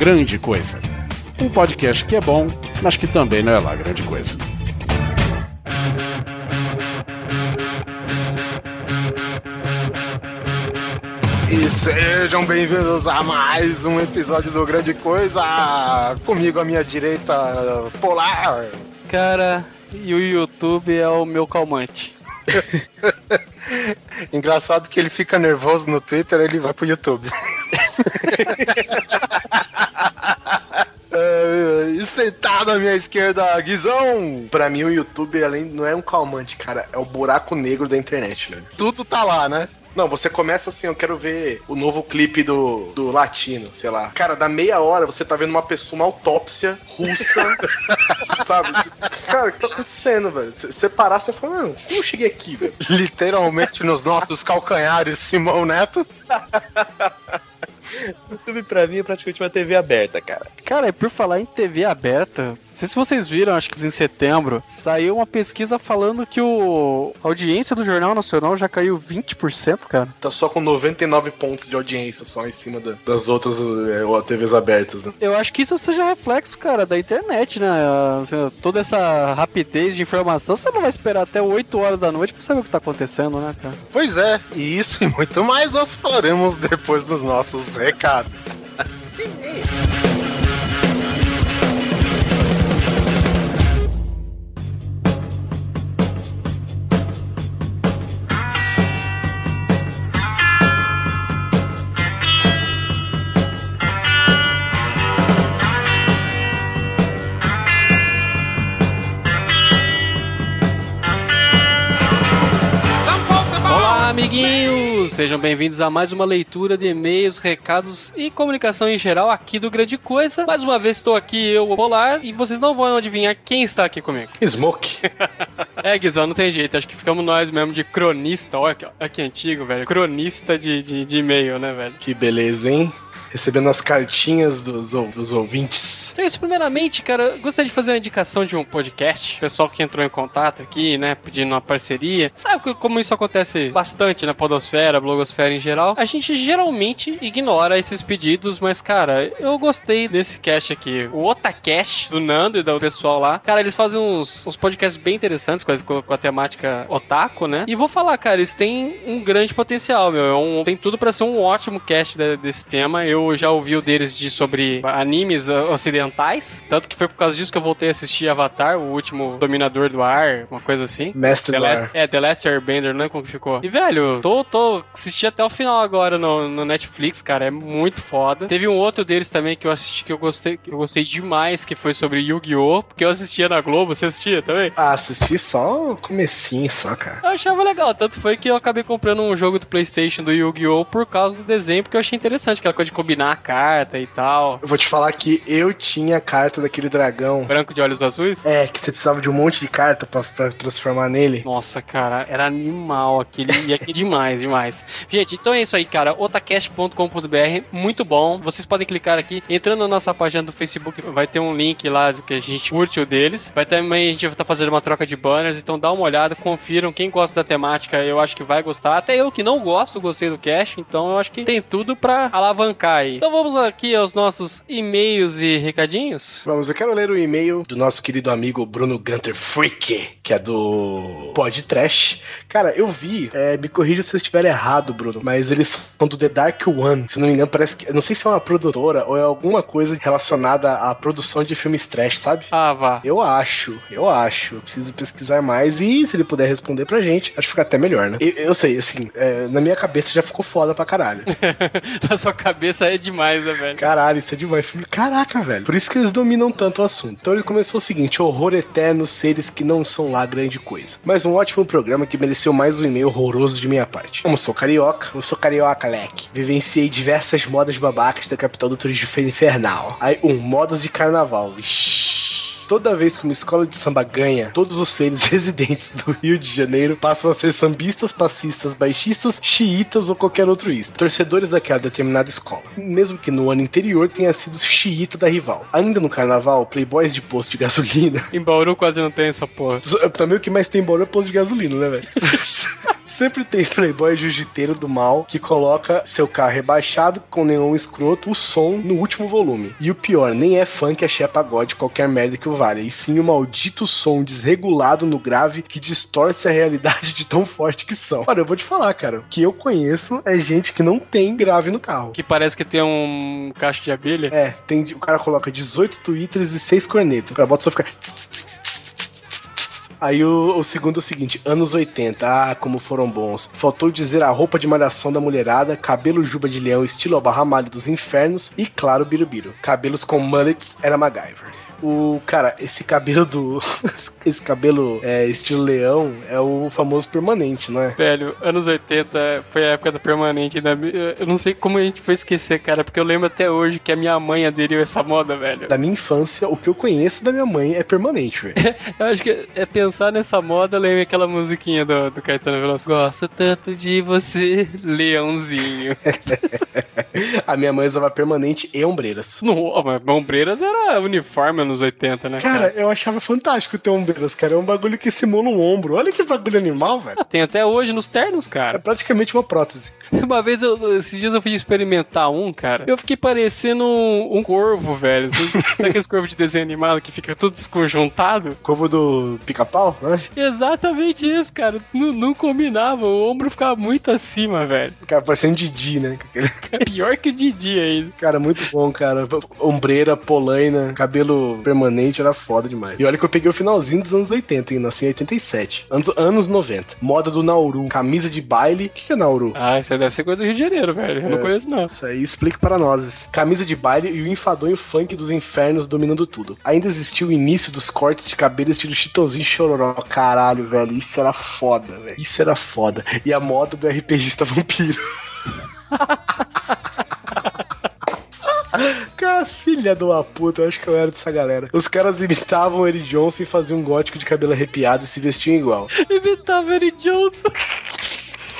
Grande Coisa. Um podcast que é bom, mas que também não é lá grande coisa. E sejam bem-vindos a mais um episódio do Grande Coisa. Comigo à minha direita, Polar. Cara, e o YouTube é o meu calmante. Engraçado que ele fica nervoso no Twitter, ele vai pro YouTube. E sentado à minha esquerda, Guizão. Pra mim, o YouTube além não é um calmante, cara, é o buraco negro da internet, velho. Tudo tá lá, né? Não, você começa assim, eu quero ver o novo clipe do, do latino, sei lá. Cara, da meia hora você tá vendo uma pessoa, uma autópsia russa, sabe? Cara, o que tá acontecendo, velho? Você parar, você fala, mano, como eu cheguei aqui, velho? Literalmente nos nossos calcanhares, Simão Neto. YouTube pra mim é praticamente uma TV aberta, cara. Cara, e por falar em TV aberta, sei se vocês viram, acho que em setembro, saiu uma pesquisa falando que o a audiência do Jornal Nacional já caiu 20%, cara. Tá só com 99 pontos de audiência só em cima da, das outras é, TVs abertas, né? Eu acho que isso seja reflexo, cara, da internet, né? Assim, toda essa rapidez de informação, você não vai esperar até 8 horas da noite pra saber o que tá acontecendo, né, cara? Pois é, e isso e muito mais nós falaremos depois dos nossos recados. amiguinhos! Sejam bem-vindos a mais uma leitura de e-mails, recados e comunicação em geral aqui do Grande Coisa. Mais uma vez estou aqui, eu, o Polar, e vocês não vão adivinhar quem está aqui comigo. Smoke. É, Guizão, não tem jeito. Acho que ficamos nós mesmo de cronista. Olha que, olha que antigo, velho. Cronista de, de, de e-mail, né, velho? Que beleza, hein? Recebendo as cartinhas dos, dos ouvintes. Então, isso, primeiramente, cara, gostaria de fazer uma indicação de um podcast. O pessoal que entrou em contato aqui, né, pedindo uma parceria. Sabe como isso acontece bastante na podosfera, blogosfera em geral? A gente geralmente ignora esses pedidos, mas, cara, eu gostei desse cast aqui. O Otacast, do Nando e do pessoal lá. Cara, eles fazem uns, uns podcasts bem interessantes com, as- com a temática otaku, né? E vou falar, cara, eles têm um grande potencial, meu. É um- tem tudo pra ser um ótimo cast de- desse tema. Eu já ouvi o deles de sobre animes ocidentais. Tanto que foi por causa disso que eu voltei a assistir Avatar, o último Dominador do Ar, uma coisa assim. Mestre The do Last, ar. é, The Last Airbender, né? Como que ficou? E, velho, tô, tô assisti até o final agora no, no Netflix, cara. É muito foda. Teve um outro deles também que eu assisti que eu gostei, que eu gostei demais, que foi sobre Yu-Gi-Oh! Porque eu assistia na Globo. Você assistia também? Ah, assisti só o comecinho, só, cara. Eu achava legal, tanto foi que eu acabei comprando um jogo do PlayStation do Yu-Gi-Oh! por causa do desenho, porque eu achei interessante aquela coisa de combinar a carta e tal. Eu vou te falar que eu tinha a carta daquele dragão. Branco de olhos azuis? É, que você precisava de um monte de carta pra, pra transformar nele. Nossa, cara, era animal aquele. E aqui demais, demais. Gente, então é isso aí, cara. otacast.com.br, muito bom. Vocês podem clicar aqui. Entrando na nossa página do Facebook, vai ter um link lá que a gente curte o deles. Vai também, a gente vai estar fazendo uma troca de banners. Então dá uma olhada, confiram. Quem gosta da temática, eu acho que vai gostar. Até eu que não gosto, gostei do cast. Então eu acho que tem tudo pra alavancar aí. Então vamos aqui aos nossos e-mails e recadinhos. Vamos, eu quero ler o e-mail do nosso querido amigo Bruno Gunter Freak, que é do Pod Trash. Cara, eu vi, é, me corrija se eu estiver errado, Bruno, mas eles são do The Dark One. Se não me engano, parece que. Não sei se é uma produtora ou é alguma coisa relacionada à produção de filmes trash, sabe? Ah, vá. Eu acho, eu acho. Eu preciso pesquisar mais e se ele puder responder pra gente, acho que fica até melhor, né? Eu, eu sei, assim, é, na minha cabeça já ficou foda pra caralho. Na sua cabeça é demais, né, velho? Caralho, isso é demais. Caraca, velho. Por isso que eles dominam tanto o assunto. Então ele começou o seguinte: horror eterno, seres que não são lá grande coisa. Mas um ótimo programa que mereceu mais um e-mail horroroso de minha parte. Como sou carioca, eu sou carioca, leque. Vivenciei diversas modas babacas da capital do turismo infernal. Aí, um, modas de carnaval. Ixi. Toda vez que uma escola de samba ganha, todos os seres residentes do Rio de Janeiro passam a ser sambistas, passistas, baixistas, xiitas ou qualquer outro isto. Torcedores daquela determinada escola. Mesmo que no ano anterior tenha sido xiita da rival. Ainda no carnaval, playboys de posto de gasolina. Em Bauru quase não tem essa porra. Também o que mais tem em Bauru é posto de gasolina, né, velho? Sempre tem playboy jiu-jiteiro do mal que coloca seu carro rebaixado com nenhum escroto, o som no último volume. E o pior, nem é funk, é pagode, qualquer merda que o valha, e sim o maldito som desregulado no grave que distorce a realidade de tão forte que são. Olha, eu vou te falar, cara, o que eu conheço é gente que não tem grave no carro. Que parece que tem um cacho de abelha. É, tem, o cara coloca 18 twitters e 6 cornetas. O cara bota só ficar. Aí o, o, segundo é o seguinte, anos 80, ah, como foram bons. Faltou dizer a roupa de malhação da mulherada, cabelo juba de leão estilo barramalho dos infernos e, claro, birubiru. Cabelos com mullets era MacGyver. O cara, esse cabelo do. esse cabelo é, estilo leão é o famoso permanente, não é? Velho, anos 80 foi a época da permanente. Eu não sei como a gente foi esquecer, cara, porque eu lembro até hoje que a minha mãe aderiu a essa moda, velho. Da minha infância, o que eu conheço da minha mãe é permanente, velho. eu acho que é pensar nessa moda, lembra aquela musiquinha do, do Caetano Veloso. Gosto tanto de você, leãozinho. a minha mãe usava permanente e ombreiras. Não, mas ombreiras era uniforme anos 80, né? Cara, cara, eu achava fantástico ter ombreiras, cara. É um bagulho que simula um ombro. Olha que bagulho animal, velho. Ah, tem até hoje nos ternos, cara. É praticamente uma prótese. Uma vez, eu, esses dias eu fui experimentar um, cara. Eu fiquei parecendo um, um corvo, velho. Sabe aqueles corvos de desenho animado que fica tudo desconjuntado? Corvo do pica-pau, né? Exatamente isso, cara. Não, não combinava. O ombro ficava muito acima, velho. Cara, parecendo Didi, né? Pior que o Didi aí. Cara, muito bom, cara. Ombreira, polaina, cabelo permanente, era foda demais. E olha que eu peguei o finalzinho dos anos 80, hein? Nasci em 87. Anos, anos 90. Moda do Nauru. Camisa de baile. O que, que é Nauru? Ah, isso é deve ser coisa do Rio de Janeiro, velho. Eu é, não conheço, não. Isso aí explica para nós. Camisa de baile e o enfadonho funk dos infernos dominando tudo. Ainda existiu o início dos cortes de cabelo estilo chitãozinho chororó. Caralho, velho. Isso era foda, velho. Isso era foda. E a moda do RPGista vampiro. Cara, filha de uma puta, eu acho que eu era dessa galera. Os caras imitavam Eric Johnson e faziam um gótico de cabelo arrepiado e se vestiam igual. Imitavam Eric Johnson.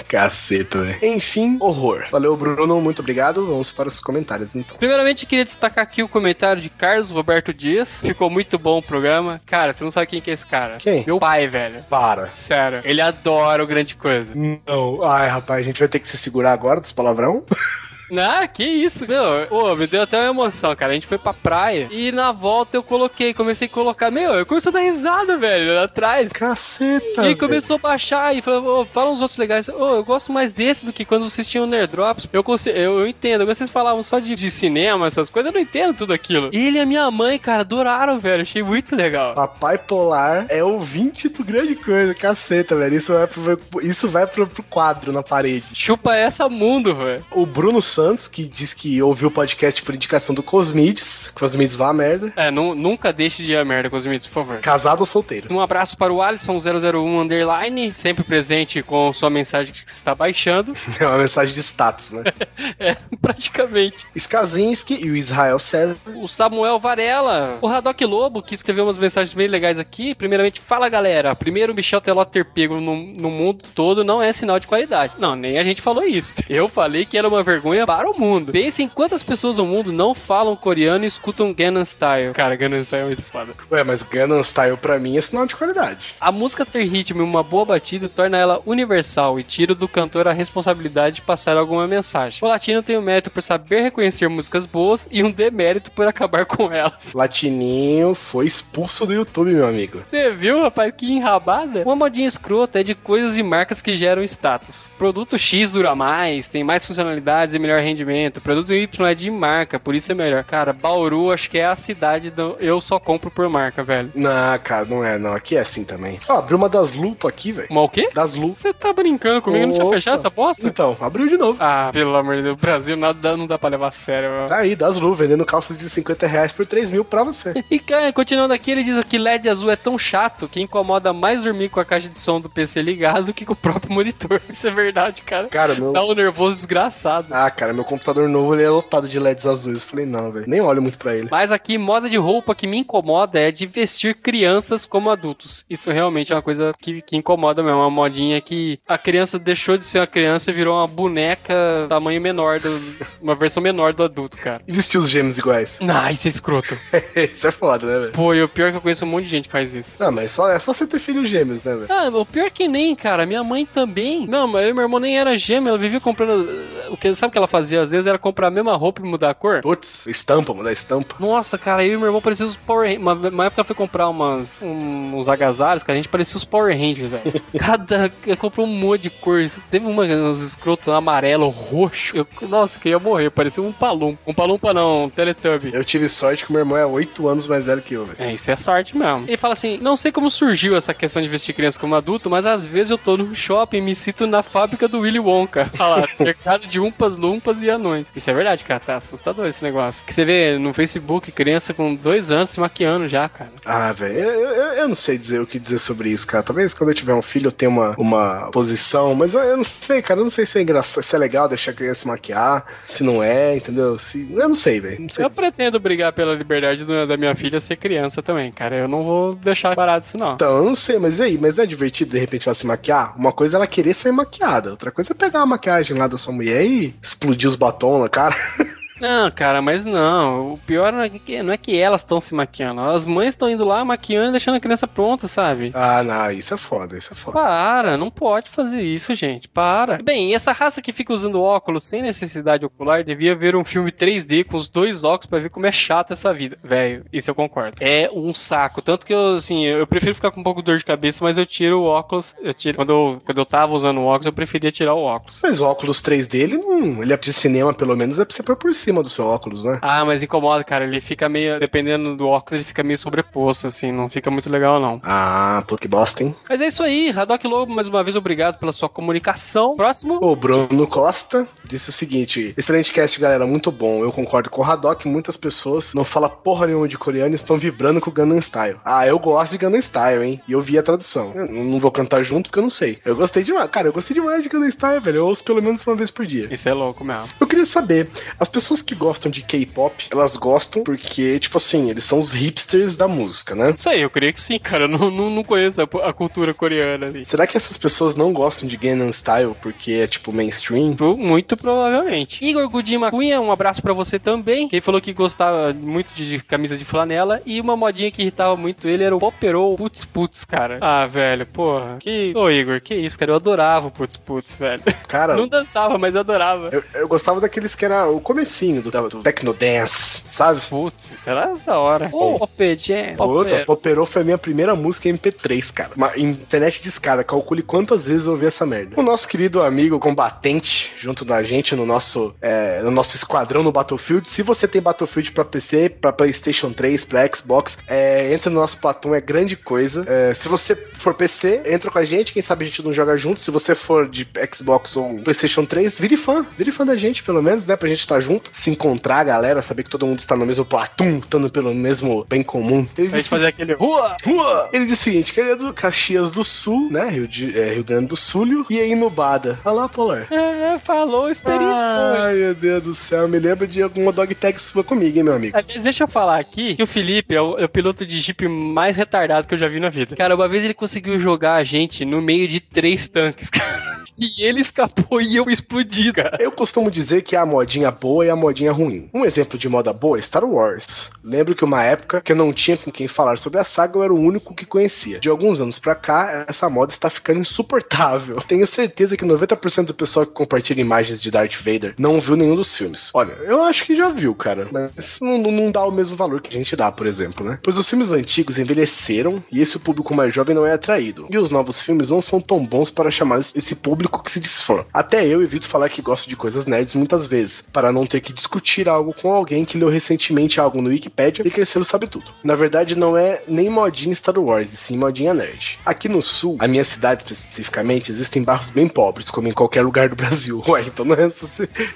Caceta, velho. Enfim, horror. Valeu, Bruno. Muito obrigado. Vamos para os comentários, então. Primeiramente, queria destacar aqui o comentário de Carlos Roberto Dias. Ficou muito bom o programa. Cara, você não sabe quem que é esse cara. Quem? Meu pai, velho. Para. Sério. Ele adora o Grande Coisa. Não. Ai, rapaz, a gente vai ter que se segurar agora dos palavrão? Ah, que isso. Não, pô, me deu até uma emoção, cara. A gente foi pra praia e na volta eu coloquei, comecei a colocar. Meu, eu comecei a dar risada, velho, lá atrás. Caceta. E aí começou a baixar e falou, oh, fala uns outros legais. Oh, eu gosto mais desse do que quando vocês tinham Nerd Drops. Eu, consigo, eu, eu entendo. Vocês falavam só de, de cinema, essas coisas, eu não entendo tudo aquilo. Ele e a minha mãe, cara, adoraram, velho. Achei muito legal. Papai Polar é ouvinte do grande coisa. Caceta, velho. Isso vai pro, isso vai pro, pro quadro na parede. Chupa essa mundo, velho. O Bruno Santos, que diz que ouviu o podcast por indicação do Cosmides. Cosmides vá a merda. É, nunca deixe de ir a merda, Cosmides, por favor. Casado ou solteiro? Um abraço para o Alisson001 Underline, sempre presente com sua mensagem que está baixando. É uma mensagem de status, né? é, praticamente. Skazinski e o Israel César. O Samuel Varela. O Radoc Lobo, que escreveu umas mensagens bem legais aqui. Primeiramente, fala galera. Primeiro, Michel Teló ter pego no, no mundo todo não é sinal de qualidade. Não, nem a gente falou isso. Eu falei que era uma vergonha para o mundo mundo. Pense em quantas pessoas no mundo não falam coreano e escutam Gangnam Style. Cara, Gangnam Style é muito foda. Ué, mas Gangnam Style pra mim é sinal de qualidade. A música ter ritmo e uma boa batida torna ela universal e tira do cantor a responsabilidade de passar alguma mensagem. O latino tem o um mérito por saber reconhecer músicas boas e um demérito por acabar com elas. Latininho foi expulso do YouTube, meu amigo. Você viu, rapaz? Que enrabada. Uma modinha escrota é de coisas e marcas que geram status. Produto X dura mais, tem mais funcionalidades e melhor rendimento o produto Y é de marca, por isso é melhor. Cara, Bauru acho que é a cidade do eu só compro por marca, velho. Não, cara, não é não. Aqui é assim também. Ó, abriu uma das lupas aqui, velho. Uma o quê? Das lupas. Você tá brincando comigo? Opa. Não tinha fechado essa bosta? Então, abriu de novo. Ah, pelo amor de Deus. O Brasil nada, não dá pra levar a sério, mano. Tá aí, das lupas, vendendo calças de 50 reais por 3 mil pra você. e, cara, continuando aqui, ele diz que LED azul é tão chato que incomoda mais dormir com a caixa de som do PC ligado do que com o próprio monitor. Isso é verdade, cara. Cara, meu... Dá um nervoso desgraçado. A cara, meu computador novo ele é lotado de LEDs azuis. Eu falei, não, velho, nem olho muito pra ele. Mas aqui, moda de roupa que me incomoda é de vestir crianças como adultos. Isso realmente é uma coisa que, que incomoda mesmo. Uma modinha que a criança deixou de ser uma criança e virou uma boneca tamanho menor, do, uma versão menor do adulto, cara. E vestir os gêmeos iguais? Ah, isso é escroto. isso é foda, né, velho? Pô, e o pior é que eu conheço um monte de gente que faz isso. Não, mas só, é só você ter filhos gêmeos, né, velho? Ah, o pior é que nem, cara. Minha mãe também. Não, mas eu e meu irmão nem era gêmeo. Ela vivia comprando. O que, sabe o que ela fazia? Às vezes era comprar a mesma roupa e mudar a cor. Putz, estampa, mudar estampa. Nossa, cara, eu e meu irmão parecia os Power Rangers. Uma, uma época eu fui comprar umas, um, uns agasalhos, cara, a gente parecia os Power Rangers, velho. Cada. Eu comprei um monte de cores. Teve uma, uns escrotos amarelo, roxo. Eu, nossa, que ia morrer. Parecia um palum. Um palumpa não, um Teletubby. Eu tive sorte que meu irmão é 8 anos mais velho que eu, velho. É, isso é sorte mesmo. Ele fala assim: não sei como surgiu essa questão de vestir criança como adulto, mas às vezes eu tô no shopping e me sinto na fábrica do Willy Wonka. Olha lá, cercado de umpas, lumpas e anões. Isso é verdade, cara. Tá assustador esse negócio. Que você vê no Facebook criança com dois anos se maquiando já, cara. Ah, velho, eu, eu, eu não sei dizer o que dizer sobre isso, cara. Talvez quando eu tiver um filho eu tenha uma, uma posição, mas eu não sei, cara. Eu não sei se é engraçado, se é legal deixar a criança se maquiar, se não é, entendeu? Se, eu não sei, velho. Eu pretendo brigar pela liberdade do, da minha filha ser criança também, cara. Eu não vou deixar parado isso, não. Então, eu não sei, mas e aí? Mas é divertido de repente ela se maquiar? Uma coisa é ela querer ser maquiada, outra coisa é pegar a maquiagem lá da sua mulher e explodir os batons na cara. Não, cara, mas não. O pior não é que, não é que elas estão se maquiando. As mães estão indo lá maquiando e deixando a criança pronta, sabe? Ah, não, isso é foda, isso é foda. Para, não pode fazer isso, gente. Para. Bem, essa raça que fica usando óculos sem necessidade ocular devia ver um filme 3D com os dois óculos para ver como é chato essa vida. Velho, isso eu concordo. É um saco. Tanto que eu, assim, eu prefiro ficar com um pouco de dor de cabeça, mas eu tiro o óculos. Eu tiro, quando, eu, quando eu tava usando o óculos, eu preferia tirar o óculos. Mas o óculos 3D, ele não. Ele é de cinema, pelo menos, é pra você por cima do seu óculos, né? Ah, mas incomoda, cara. Ele fica meio. Dependendo do óculos, ele fica meio sobreposto, assim. Não fica muito legal, não. Ah, pô, que bosta, hein? Mas é isso aí. Haddock Lobo, mais uma vez, obrigado pela sua comunicação. Próximo. O Bruno Costa disse o seguinte: excelente cast, galera. Muito bom. Eu concordo com o Haddock. Muitas pessoas não falam porra nenhuma de coreano e estão vibrando com o Gangnam Style. Ah, eu gosto de Gangnam Style, hein? E eu vi a tradução. Eu não vou cantar junto porque eu não sei. Eu gostei demais. Cara, eu gostei demais de Gangnam Style, velho. Eu ouço pelo menos uma vez por dia. Isso é louco mesmo. Eu queria saber, as pessoas que gostam de K-pop, elas gostam porque, tipo assim, eles são os hipsters da música, né? Isso aí, eu creio que sim, cara. Eu não, não, não conheço a, a cultura coreana. Assim. Será que essas pessoas não gostam de Gangnam Style porque é, tipo, mainstream? Muito provavelmente. Igor Gudima Cunha, um abraço para você também. Ele falou que gostava muito de camisa de flanela e uma modinha que irritava muito ele era o Popperou Putz Putz, cara. Ah, velho, porra. Que... Ô, Igor, que isso, cara. Eu adorava o Putz Putz, velho. Cara... Não dançava, mas eu adorava. Eu, eu gostava daqueles que era o comecinho do, do Techno Dance, sabe? Putz, isso era da hora. Ô, oh, Popper Jam. Outra, Popperou foi a minha primeira música MP3, cara. Uma internet de escada. Calcule quantas vezes eu ouvi essa merda. O nosso querido amigo combatente, junto da gente no nosso, é, no nosso esquadrão no Battlefield. Se você tem Battlefield pra PC, pra PlayStation 3, pra Xbox, é, entra no nosso Platão, é grande coisa. É, se você for PC, entra com a gente. Quem sabe a gente não joga junto. Se você for de Xbox ou PlayStation 3, vire fã. Vire fã da gente, pelo menos, né? Pra gente estar junto, se encontrar, galera, saber que todo mundo está no mesmo Platum, estando pelo mesmo bem comum. Ele disse, fazer aquele rua! Rua! Ele disse o seguinte: que ele é do Caxias do Sul, né? Rio, de, é, Rio Grande do Sul, e aí no Bada. Olha lá, Polar. É, falou, experiência. Ai, meu Deus do céu, me lembro de alguma dog tag sua comigo, hein, meu amigo. Aliás, deixa eu falar aqui que o Felipe é o, é o, piloto de Jeep mais retardado que eu já vi na vida. Cara, uma vez ele conseguiu jogar a gente no meio de três tanques, cara. E ele escapou e eu explodi, cara. Eu costumo dizer que a modinha boa e a modinha ruim. Um exemplo de moda boa é Star Wars. Lembro que uma época que eu não tinha com quem falar sobre a saga, eu era o único que conhecia. De alguns anos pra cá, essa moda está ficando insuportável. Tenho certeza que 90% do pessoal que compartilha imagens de Darth Vader não viu nenhum dos filmes. Olha, eu acho que já viu, cara. Mas não, não dá o mesmo valor que a gente dá, por exemplo, né? Pois os filmes antigos envelheceram e esse público mais jovem não é atraído. E os novos filmes não são tão bons para chamar esse público que se desfã. Até eu evito falar que gosto de coisas nerds muitas vezes, para não ter que discutir algo com alguém que leu recentemente algo no Wikipedia e cresceu sabe tudo. Na verdade, não é nem modinha Star Wars, e sim modinha nerd. Aqui no sul, a minha cidade especificamente, existem bairros bem pobres, como em qualquer lugar do Brasil. Ué, então não é essa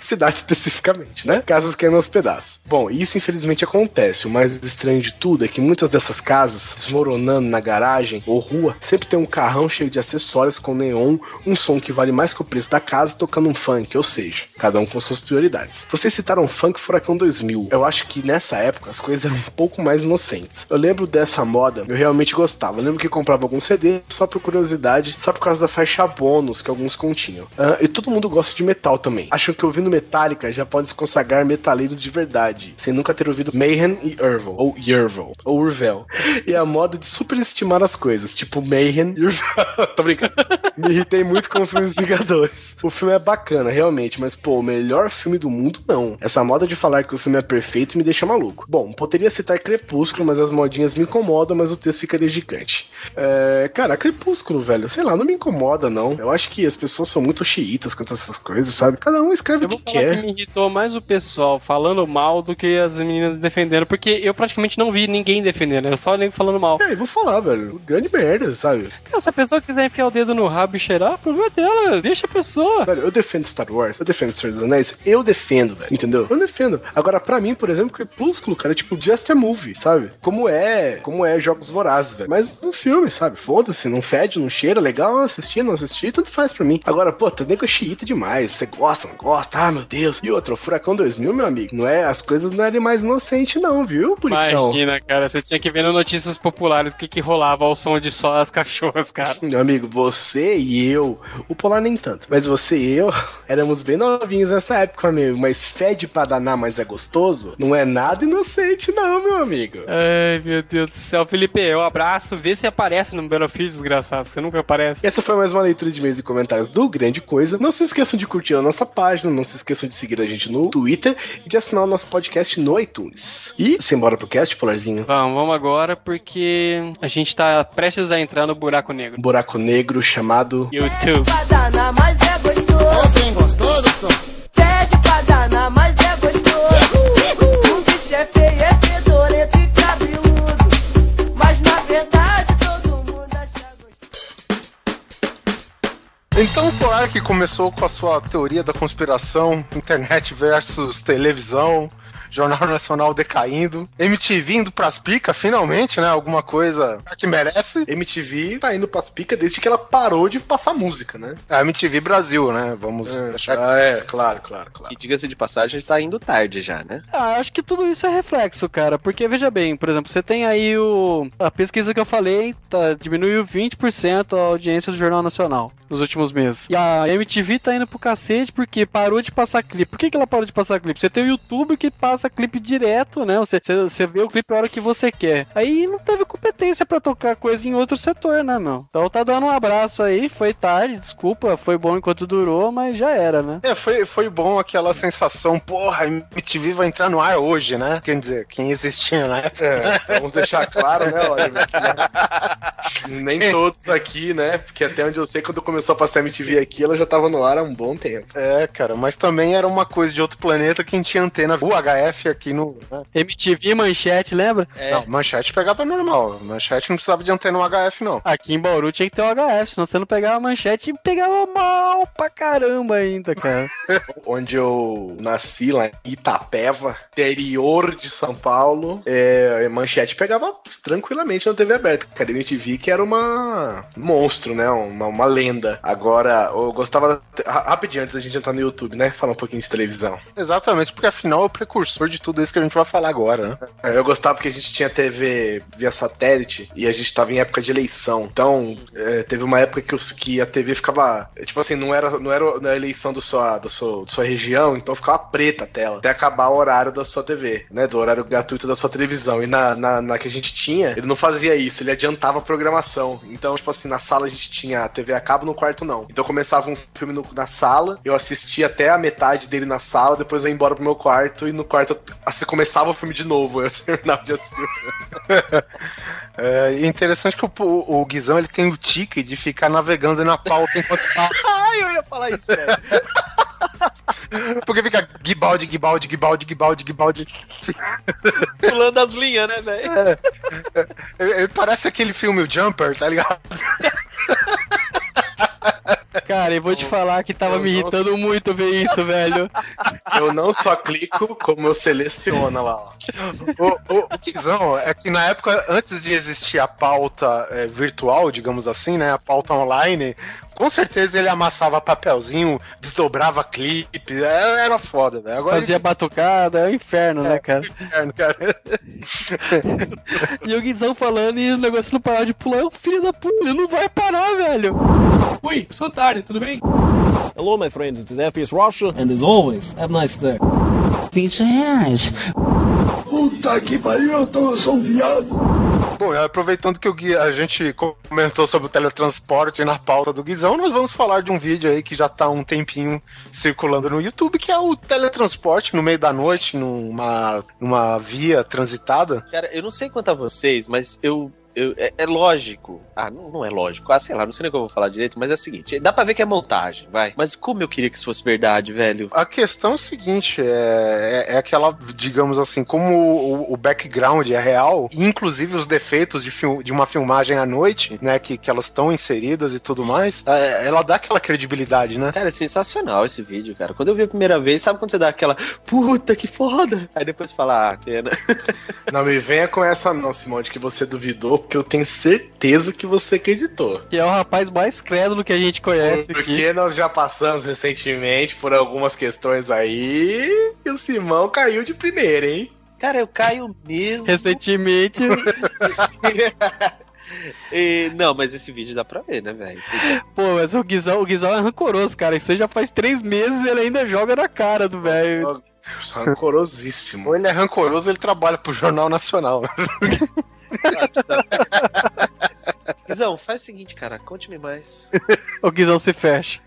cidade especificamente, né? Casas que nos pedaços. Bom, isso infelizmente acontece. O mais estranho de tudo é que muitas dessas casas, desmoronando na garagem ou rua, sempre tem um carrão cheio de acessórios com neon, um som que vale mais que o preço da casa tocando um funk, ou seja, cada um com suas prioridades. Vocês citaram funk Furacão 2000. Eu acho que nessa época as coisas eram um pouco mais inocentes. Eu lembro dessa moda, eu realmente gostava. Eu lembro que comprava algum CD só por curiosidade, só por causa da faixa bônus que alguns continham. Ah, e todo mundo gosta de metal também. Acham que ouvindo Metallica já pode se consagrar metaleiros de verdade, sem nunca ter ouvido Mayhem e Irvel, ou Yervel, ou Urvel. E a moda de superestimar as coisas, tipo Mayhem e Urvel. Tô brincando. Me irritei muito com o filme Vingadores. O filme é bacana, realmente, mas pô, o melhor filme do mundo não. Essa moda de falar que o filme é perfeito me deixa maluco. Bom, poderia citar Crepúsculo, mas as modinhas me incomodam, mas o texto ficaria gigante. É, cara, Crepúsculo, velho, sei lá, não me incomoda não. Eu acho que as pessoas são muito xiitas quanto a essas coisas, sabe? Cada um escreve Eu o que quer. que me irritou mais o pessoal falando mal do que as meninas defendendo, porque eu praticamente não vi ninguém defendendo, era só nego falando mal. É, eu vou falar, velho. Grande merda, sabe? Cara, se a pessoa quiser enfiar o dedo no rabo e cheirar, problema dela, deixa a pessoa. Velho, eu defendo Star Wars, eu defendo Senhor dos Anéis, eu defendo, velho. Entendeu? Eu defendo. Agora, pra mim, por exemplo, Crepúsculo, cara, é tipo just a movie, sabe? Como é, como é Jogos Vorazes, velho. Mas um filme, sabe? Foda-se, não fede, não cheira, legal assistir, não assistir, tanto faz pra mim. Agora, pô, tá nego xiita demais. Você gosta, não gosta? Ah, meu Deus. E outro, o Furacão 2000, meu amigo, não é, as coisas não eram mais inocentes não, viu, bonitão? Imagina, cara, você tinha que ver no Notícias Populares o que, que rolava ao som de só as cachorras, cara. Meu amigo, você e eu, o Polar nem tanto, mas você e eu éramos bem novinhos nessa época, amigo. Mas fede pra danar, mas é gostoso? Não é nada inocente, não, meu amigo. Ai, meu Deus do céu. Felipe, eu abraço, vê se aparece no Battlefield, desgraçado. Você nunca aparece. Essa foi mais uma leitura de e-mails e comentários do Grande Coisa. Não se esqueçam de curtir a nossa página, não se esqueçam de seguir a gente no Twitter e de assinar o nosso podcast no iTunes. E, simbora pro cast, Polarzinho? Vamos, vamos agora, porque a gente tá prestes a entrar no buraco negro. Buraco negro chamado. YouTube. é é feio, é fedorento e cabeludo. Mas na verdade todo mundo acha gostoso. Então o Polar que começou com a sua teoria da conspiração, internet versus televisão, Jornal Nacional decaindo, MTV indo pras picas, finalmente, né? Alguma coisa que merece. MTV tá indo pras picas desde que ela parou de passar música, né? A MTV Brasil, né? Vamos deixar Ah, é, claro, claro, claro. E diga-se de passagem, tá indo tarde já, né? Ah, acho que tudo isso é reflexo, cara. Porque, veja bem, por exemplo, você tem aí o. A pesquisa que eu falei, tá, diminuiu 20% a audiência do Jornal Nacional nos últimos meses. E a MTV tá indo pro cacete porque parou de passar clipe. Por que, que ela parou de passar clipe? Você tem o YouTube que passa clipe direto, né? Você, você, você vê o clipe a hora que você quer. Aí não teve competência pra tocar coisa em outro setor, né, meu? Então tá dando um abraço aí, foi tarde, desculpa, foi bom enquanto durou, mas já era, né? É, foi, foi bom aquela sensação, porra, a MTV vai entrar no ar hoje, né? Quer dizer, quem existia na época. É, vamos deixar claro, né, Oliver? né, Nem todos aqui, né? Porque até onde eu sei, quando começou a passar MTV aqui, ela já tava no ar há um bom tempo. É, cara, mas também era uma coisa de outro planeta quem tinha antena UHF aqui no. né? MTV Manchete, lembra? Não, manchete pegava normal. Manchete não precisava de antena UHF, não. Aqui em Bauru tinha que ter o HF, senão você não pegava manchete e pegava mal pra caramba ainda, cara. Onde eu nasci, lá em Itapeva, interior de São Paulo, é, Manchete pegava tranquilamente na TV aberta. Cara, MTV que era uma um monstro, né? Uma, uma lenda. Agora, eu gostava. ra- Rapidinho, antes da gente entrar no YouTube, né? Falar um pouquinho de televisão. Exatamente, porque afinal é o precursor de tudo isso que a gente vai falar agora, né? Eu gostava porque a gente tinha TV via satélite e a gente tava em época de eleição. Então, é, teve uma época que, os, que a TV ficava. é, Tipo assim, não era, não era na eleição do sua, do sua, da sua região, então ficava preta a tela. Até acabar o horário da sua TV, né? Do horário gratuito da sua televisão. E na, na, na que a gente tinha, ele não fazia isso, ele adiantava a programação. Então, tipo assim, na sala a gente tinha a TV a cabo, no quarto não. Então começava um filme no- na sala, eu assistia até a metade dele na sala, depois eu ia embora pro meu quarto, e no quarto assim, começava o filme de novo, eu terminava de assistir o filme. É e interessante que o, o, o Guizão ele tem o tique de ficar navegando na pauta enquanto fala. Ai, eu ia falar isso, velho. Porque fica Gibaldi, Gibaldi, Gibaldi, Gibaldi, Gibaldi. Pulando as linhas, né, velho? Ele- ele Parece aquele filme o Jumper, tá ligado? Cara, e vou te falar que tava Eu me não irritando muito ver isso, velho. Eu não só clico, como eu seleciono lá, ó. O, o, o Kizão é que na época, antes de existir a pauta é, virtual, digamos assim, né? A pauta online, com certeza ele amassava papelzinho, desdobrava clipe, era, era foda, velho. Agora Fazia batucada, é o inferno, né, cara? é inferno, cara. E o Guizão falando e o negócio não parar de pular, é um filho da puta, ele não vai parar, velho. Oi, sou tarde, tudo bem? Hello, my friend. It is FPS Russia, and as always, have a nice day. 20 reais. Puta que pariu, eu, tô, eu sou um viado. Bom, aproveitando que o Gui, a gente comentou sobre o teletransporte na pauta do Guizão, nós vamos falar de um vídeo aí que já tá há um tempinho circulando no YouTube, que é o teletransporte no meio da noite, numa, numa via transitada. Cara, eu não sei quanto a vocês, mas eu. Eu- é, é lógico. Ah, não, não é lógico. Ah, sei lá, não sei nem o que eu vou falar direito, mas é o seguinte: dá pra ver que é montagem, vai. Mas como eu queria que isso fosse verdade, velho. A questão é o seguinte, é, é, é aquela, digamos assim, como o, o background é real, inclusive os defeitos de, fil- de uma filmagem à noite, né, que, que elas estão inseridas e tudo mais, é, ela dá aquela credibilidade, né? Cara, é sensacional esse vídeo, cara. Quando eu vi a primeira vez, sabe quando você dá aquela puta que foda? Aí depois você fala, ah, pena. Não me venha com essa não, Simão, de que você duvidou, porque eu tenho certeza que você acreditou. Que é o rapaz mais crédulo que a gente conhece aqui. Porque nós já passamos recentemente por algumas questões aí e o Simão caiu de primeira, hein? Cara, eu caio mesmo. Recentemente, E- não, mas esse vídeo dá pra ver, né, velho? pô, mas o Guizão, o Guizão é rancoroso, cara. Isso já faz três meses e ele ainda joga na cara do velho. Rancorosíssimo. Ou ele é rancoroso, ele trabalha pro Jornal Nacional. Guizão, faz o seguinte, cara, conte-me mais. O Guizão se fecha.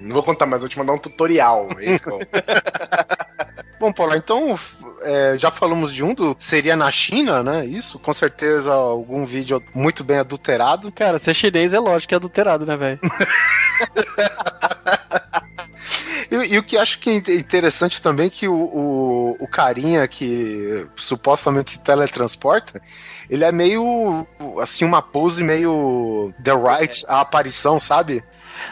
Não vou contar mais, vou te mandar um tutorial. É isso que eu... Bom, Paulo, então é, já falamos de um do seria na China, né? Isso, com certeza algum vídeo muito bem adulterado. Cara, ser chinês é lógico que é adulterado, né, velho? E, o que acho que é interessante também é que o, o, o carinha que supostamente se teletransporta, ele é meio assim, uma pose meio The Right, a aparição, sabe?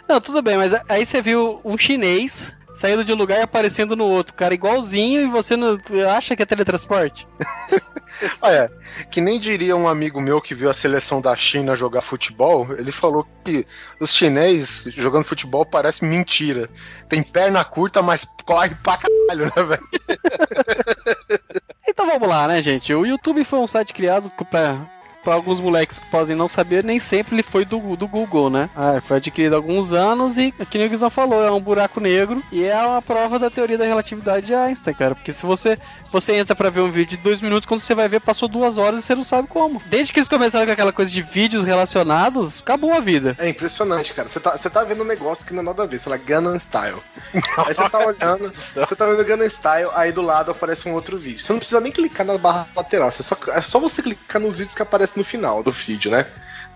Não, tudo bem, mas aí você viu um chinês saindo de um lugar e aparecendo no outro, cara, igualzinho, e você não acha que é teletransporte? Olha, que nem diria um amigo meu que viu a seleção da China jogar futebol, ele falou que os chineses jogando futebol parece mentira. Tem perna curta, mas corre pra caralho, né, velho? Então vamos lá, né, gente? O YouTube foi um site criado pra, pra alguns moleques que podem não saber, nem sempre ele foi do, do Google, né? Ah, foi adquirido há alguns anos e, que nem o Guizão falou, é um buraco negro e é uma prova da teoria da relatividade de Einstein, cara. Porque se você, você entra pra ver um vídeo de dois minutos, quando você vai ver, passou duas horas e você não sabe como. Desde que eles começaram com aquela coisa de vídeos relacionados, acabou a vida. É impressionante, cara. Você tá, você tá vendo um negócio que não é nada a ver, sei lá, Gangnam Style. Aí você tá olhando, você tá vendo Gangnam Style, aí do lado aparece um outro vídeo. Você não precisa nem clicar na barra lateral, você só, é só você clicar nos vídeos que aparecem no final do vídeo, né?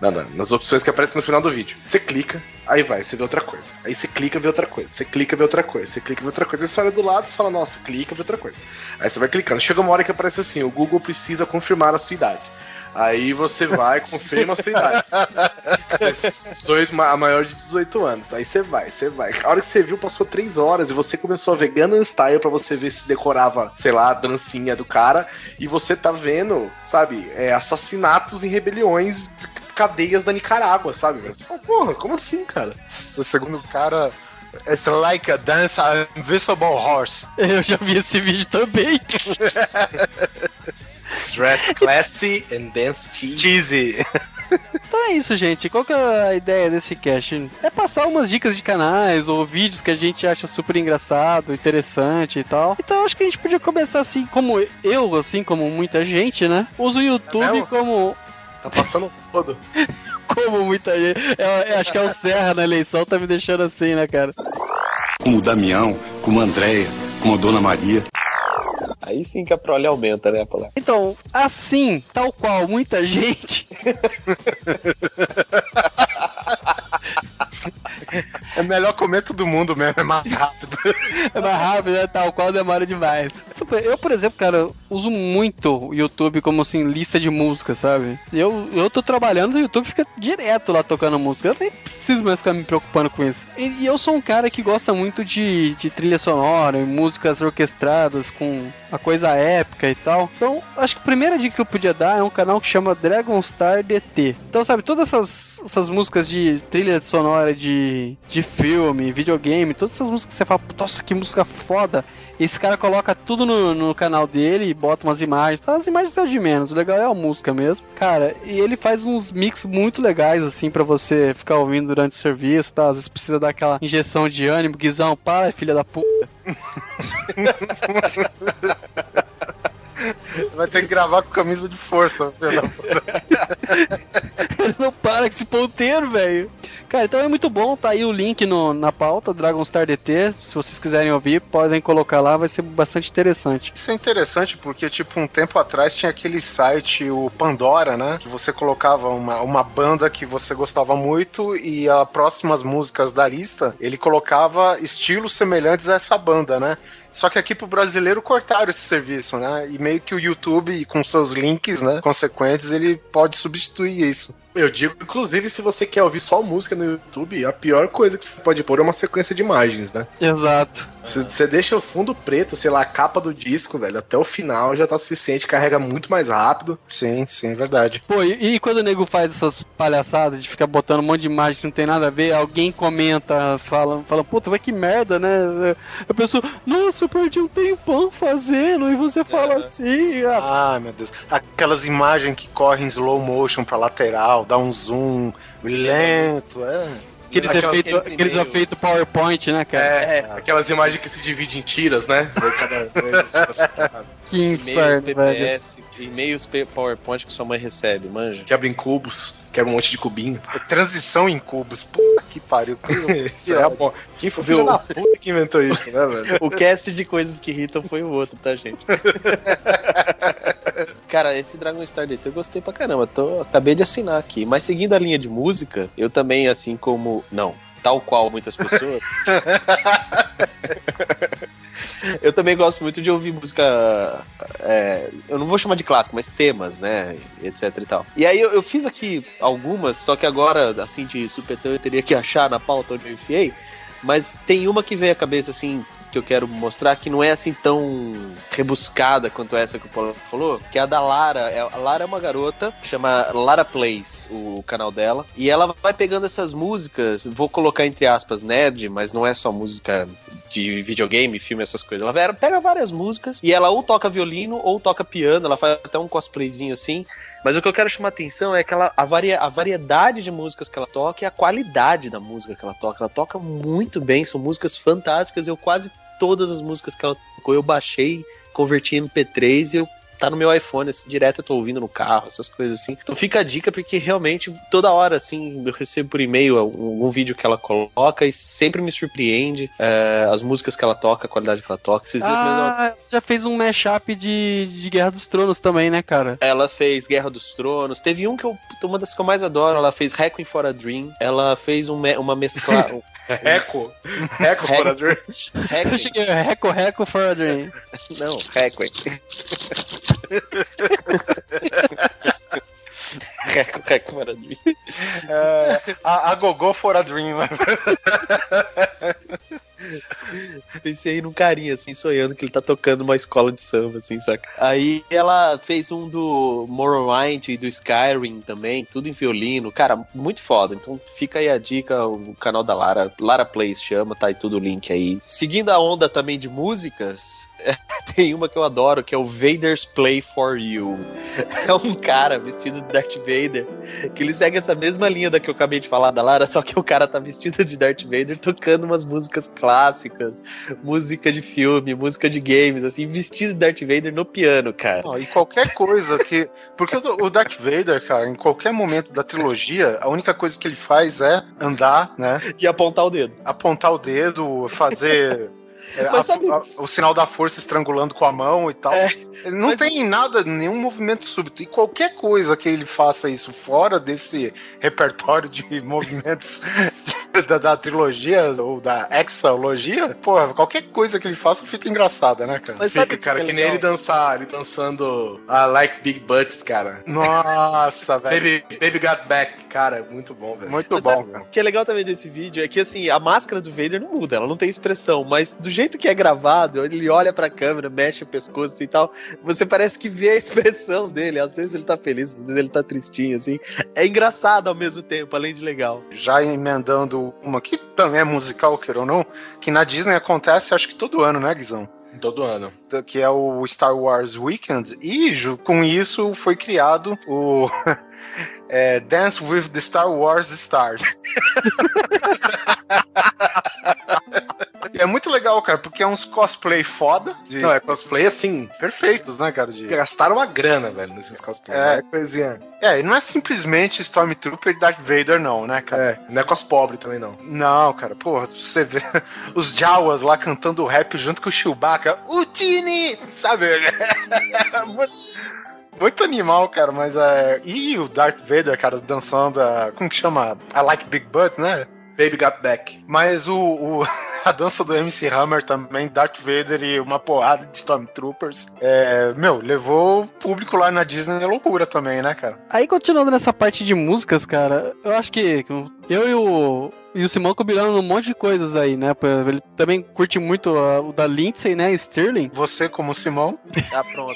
Não, não, nas opções que aparecem no final do vídeo. Você clica, aí vai, você vê outra coisa. Aí você clica, vê outra coisa. Você clica, vê outra coisa. Você clica, vê outra coisa. Aí você olha do lado e fala, nossa, clica, vê outra coisa. Aí você vai clicando. Chega uma hora que aparece assim, o Google precisa confirmar a sua idade. Aí você vai, confirma a sua idade. Você sou a maior de 18 anos. Aí você vai, você vai. A hora que você viu, passou 3 horas e você começou a ver Gangnam Style pra você ver se decorava, sei lá, a dancinha do cara. E você tá vendo, sabe, é, assassinatos em rebeliões, cadeias da Nicarágua, sabe? Você fala, porra, como assim, cara? O segundo cara. It's like a dance a invisible horse. Eu já vi esse vídeo também. Dress classy and dance cheesy. Cheesy. Então é isso, gente. Qual que é a ideia desse cast? É passar umas dicas de canais ou vídeos que a gente acha super engraçado, interessante e tal. Então acho que a gente podia começar assim, como eu, assim como muita gente, né? Usa o YouTube mesmo? como Tá passando todo. como muita gente. Eu, eu acho que é o Serra na eleição tá me deixando assim, né, cara? Como o Damião, como a Andréia, como a Dona Maria. Aí sim que a prole aumenta, né, Paulo? Então, assim, tal qual muita gente, É melhor comer todo mundo mesmo, é mais rápido. É mais rápido, né? Tal qual demora demais. Eu, por exemplo, cara, uso muito o YouTube como assim, lista de música, sabe? Eu, eu tô trabalhando, o YouTube fica direto lá tocando música. Eu nem preciso mais ficar me preocupando com isso. E, e eu sou um cara que gosta muito de, de trilha sonora e músicas orquestradas com a coisa épica e tal. Então, acho que a primeira dica que eu podia dar é um canal que chama Dragon Star DT. Então, sabe, todas essas, essas músicas de trilha sonora de, de filme, videogame, todas essas músicas que você fala, nossa, que música foda. Esse cara coloca tudo no, no canal dele e bota umas imagens. Tá, as imagens são de menos, o legal é a música mesmo. Cara, e ele faz uns mix muito legais, assim, para você ficar ouvindo durante o serviço, tá? Às vezes precisa dar aquela injeção de ânimo, Guizão, para, filha da puta. Vai ter que gravar com camisa de força, filho da puta. Ele não para com esse ponteiro, velho. Cara, então é muito bom, tá aí o link no, na pauta, Dragon Star DT. Se vocês quiserem ouvir, podem colocar lá, vai ser bastante interessante. Isso é interessante porque, tipo, um tempo atrás tinha aquele site, o Pandora, né? Que você colocava uma, uma banda que você gostava muito e as próximas músicas da lista, ele colocava estilos semelhantes a essa banda, né? Só que aqui pro brasileiro cortaram esse serviço, né? E meio que o YouTube, com seus links, né, consequentes, ele pode substituir isso. Eu digo, inclusive, se você quer ouvir só música no YouTube, a pior coisa que você pode pôr é uma sequência de imagens, né? Exato. Se você deixa o fundo preto, sei lá, a capa do disco, velho, até o final já tá suficiente, carrega muito mais rápido. Sim, sim, é verdade. Pô, e, e quando o nego faz essas palhaçadas de ficar botando um monte de imagem que não tem nada a ver, alguém comenta, fala, fala puta, vai que merda, né? A pessoa, nossa, eu perdi um tempão fazendo, e você fala assim. Ah, meu Deus. Aquelas imagens que correm em slow motion pra lateral, dá um zoom lento, é. Aqueles efeitos aqueles efeitos PowerPoint, né, cara? É, aquelas imagens que se dividem em tiras, né? Que E-mails inferno, velho. PPS, e-mails PowerPoint que sua mãe recebe, manja. Quebra em cubos, quebra um monte de cubinho. É transição em cubos. Puta que pariu. Isso é bom. Quem foi o filho da puta que inventou isso, né, velho? O cast de coisas que irritam foi o outro, tá, gente? Cara, esse Dragon Star DT eu gostei pra caramba. Tô, acabei de assinar aqui. Mas seguindo a linha de música, eu também, assim como. Não, tal qual muitas pessoas. eu também gosto muito de ouvir música. é, eu não vou chamar de clássico, mas temas, né? Etc e tal. E aí eu, eu fiz aqui algumas, só que agora, assim, de supetão eu teria que achar na pauta onde eu enfiei. Mas tem uma que veio à cabeça, assim, que eu quero mostrar, que não é assim tão rebuscada quanto essa que o Paulo falou, que é a da Lara. É- A Lara é uma garota, chama Lara Plays, o canal dela. E ela vai pegando essas músicas, vou colocar entre aspas nerd, mas não é só música de videogame, filme, essas coisas. Ela pega várias músicas e ela ou toca violino ou toca piano, ela faz até um cosplayzinho assim. Mas o que eu quero chamar a atenção é que ela, a, varia, a variedade de músicas que ela toca e a qualidade da música que ela toca. Ela toca muito bem, são músicas fantásticas. Eu quase todas as músicas que ela tocou eu baixei, converti em MP3 e eu tá no meu iPhone, assim, direto eu tô ouvindo no carro, essas coisas assim. Então fica a dica, porque realmente toda hora, assim, eu recebo por e-mail algum vídeo que ela coloca e sempre me surpreende é, as músicas que ela toca, a qualidade que ela toca. Esses dias mesmo ela- Ah, já fez um mashup de, de Guerra dos Tronos também, né, cara? Ela fez Guerra dos Tronos. Teve um que eu. Uma das que eu mais adoro. Ela fez Requiem for a Dream. Ela fez um, uma mescla. um- Reco. Reco, Corador. Eu Requiem. cheguei, Reco, Reco for a Dream. Não, Requiem. Requiem, Requiem for a Dream. É, a, a Gogô for a Dream. Pensei num carinha, assim, sonhando que ele tá tocando uma escola de samba, assim, saca? Aí ela fez um do Morrowind e do Skyrim também, tudo em violino. Cara, muito foda. Então fica aí a dica, o canal da Lara, Lara Plays chama, tá aí tudo o link aí. Seguindo a onda também de músicas, tem uma que eu adoro, que é o Vader's Play for You. É um cara vestido de Darth Vader, que ele segue essa mesma linha da que eu acabei de falar da Lara, só que o cara tá vestido de Darth Vader tocando umas músicas clássicas, música de filme, música de games, assim, vestido de Darth Vader no piano, cara. Não, e qualquer coisa que. Porque o Darth Vader, cara, em qualquer momento da trilogia, a única coisa que ele faz é andar, né? E apontar o dedo. Apontar o dedo, fazer. É, Mas a- sabe- a- o sinal da força estrangulando com a mão e tal. É, não mas- tem nada, nenhum movimento súbito. E qualquer coisa que ele faça isso fora desse repertório de movimentos da, da trilogia ou da exalogia, porra, qualquer coisa que ele faça fica engraçada, né, cara? Mas Fica, cara, é que nem ele dançar, ele dançando a Like Big Butts, cara. Nossa, velho. Baby, Baby Got Back, cara, é muito bom, velho. Muito Mas bom, sabe cara. O que é legal também desse vídeo é que, assim, a máscara do Vader não muda, ela não tem expressão, mas do jeito que é gravado, ele olha pra câmera, mexe o pescoço e tal, você parece que vê a expressão dele. Às vezes ele tá feliz, às vezes ele tá tristinho, assim. É engraçado ao mesmo tempo, além de legal. Já emendando uma que também é musical, queira ou não, que na Disney acontece acho que todo ano, né, Guizão? Todo ano. que é o Star Wars Weekend, e com isso foi criado o é, Dance with the Star Wars Stars. É muito legal, cara, porque é uns cosplay foda, de- Não, é cosplay assim. perfeitos, né, cara? De... Gastaram uma grana, velho, nesses cosplays. É. Não é coisinha. É, e não é simplesmente Stormtrooper e Darth Vader, não, né, cara? É, não é cos pobre também, não. Não, cara, porra, você vê os Jawas lá cantando rap junto com o Chewbacca. Utini! Sabe? muito, animal, cara, mas é. E o Darth Vader, cara, dançando a. Como que chama? I like Big Butt, né? Baby Got Back. Mas o, o- a dança do MC Hammer também, Darth Vader e uma porrada de Stormtroopers. É, meu, levou o público lá na Disney à loucura também, né, cara? Aí, continuando nessa parte de músicas, cara, eu acho que eu e o, e o Simão combinamos um monte de coisas aí, né? Ele também curte muito ah, o da Lindsay, né? Sterling. Você, como Simão, Tá pronto.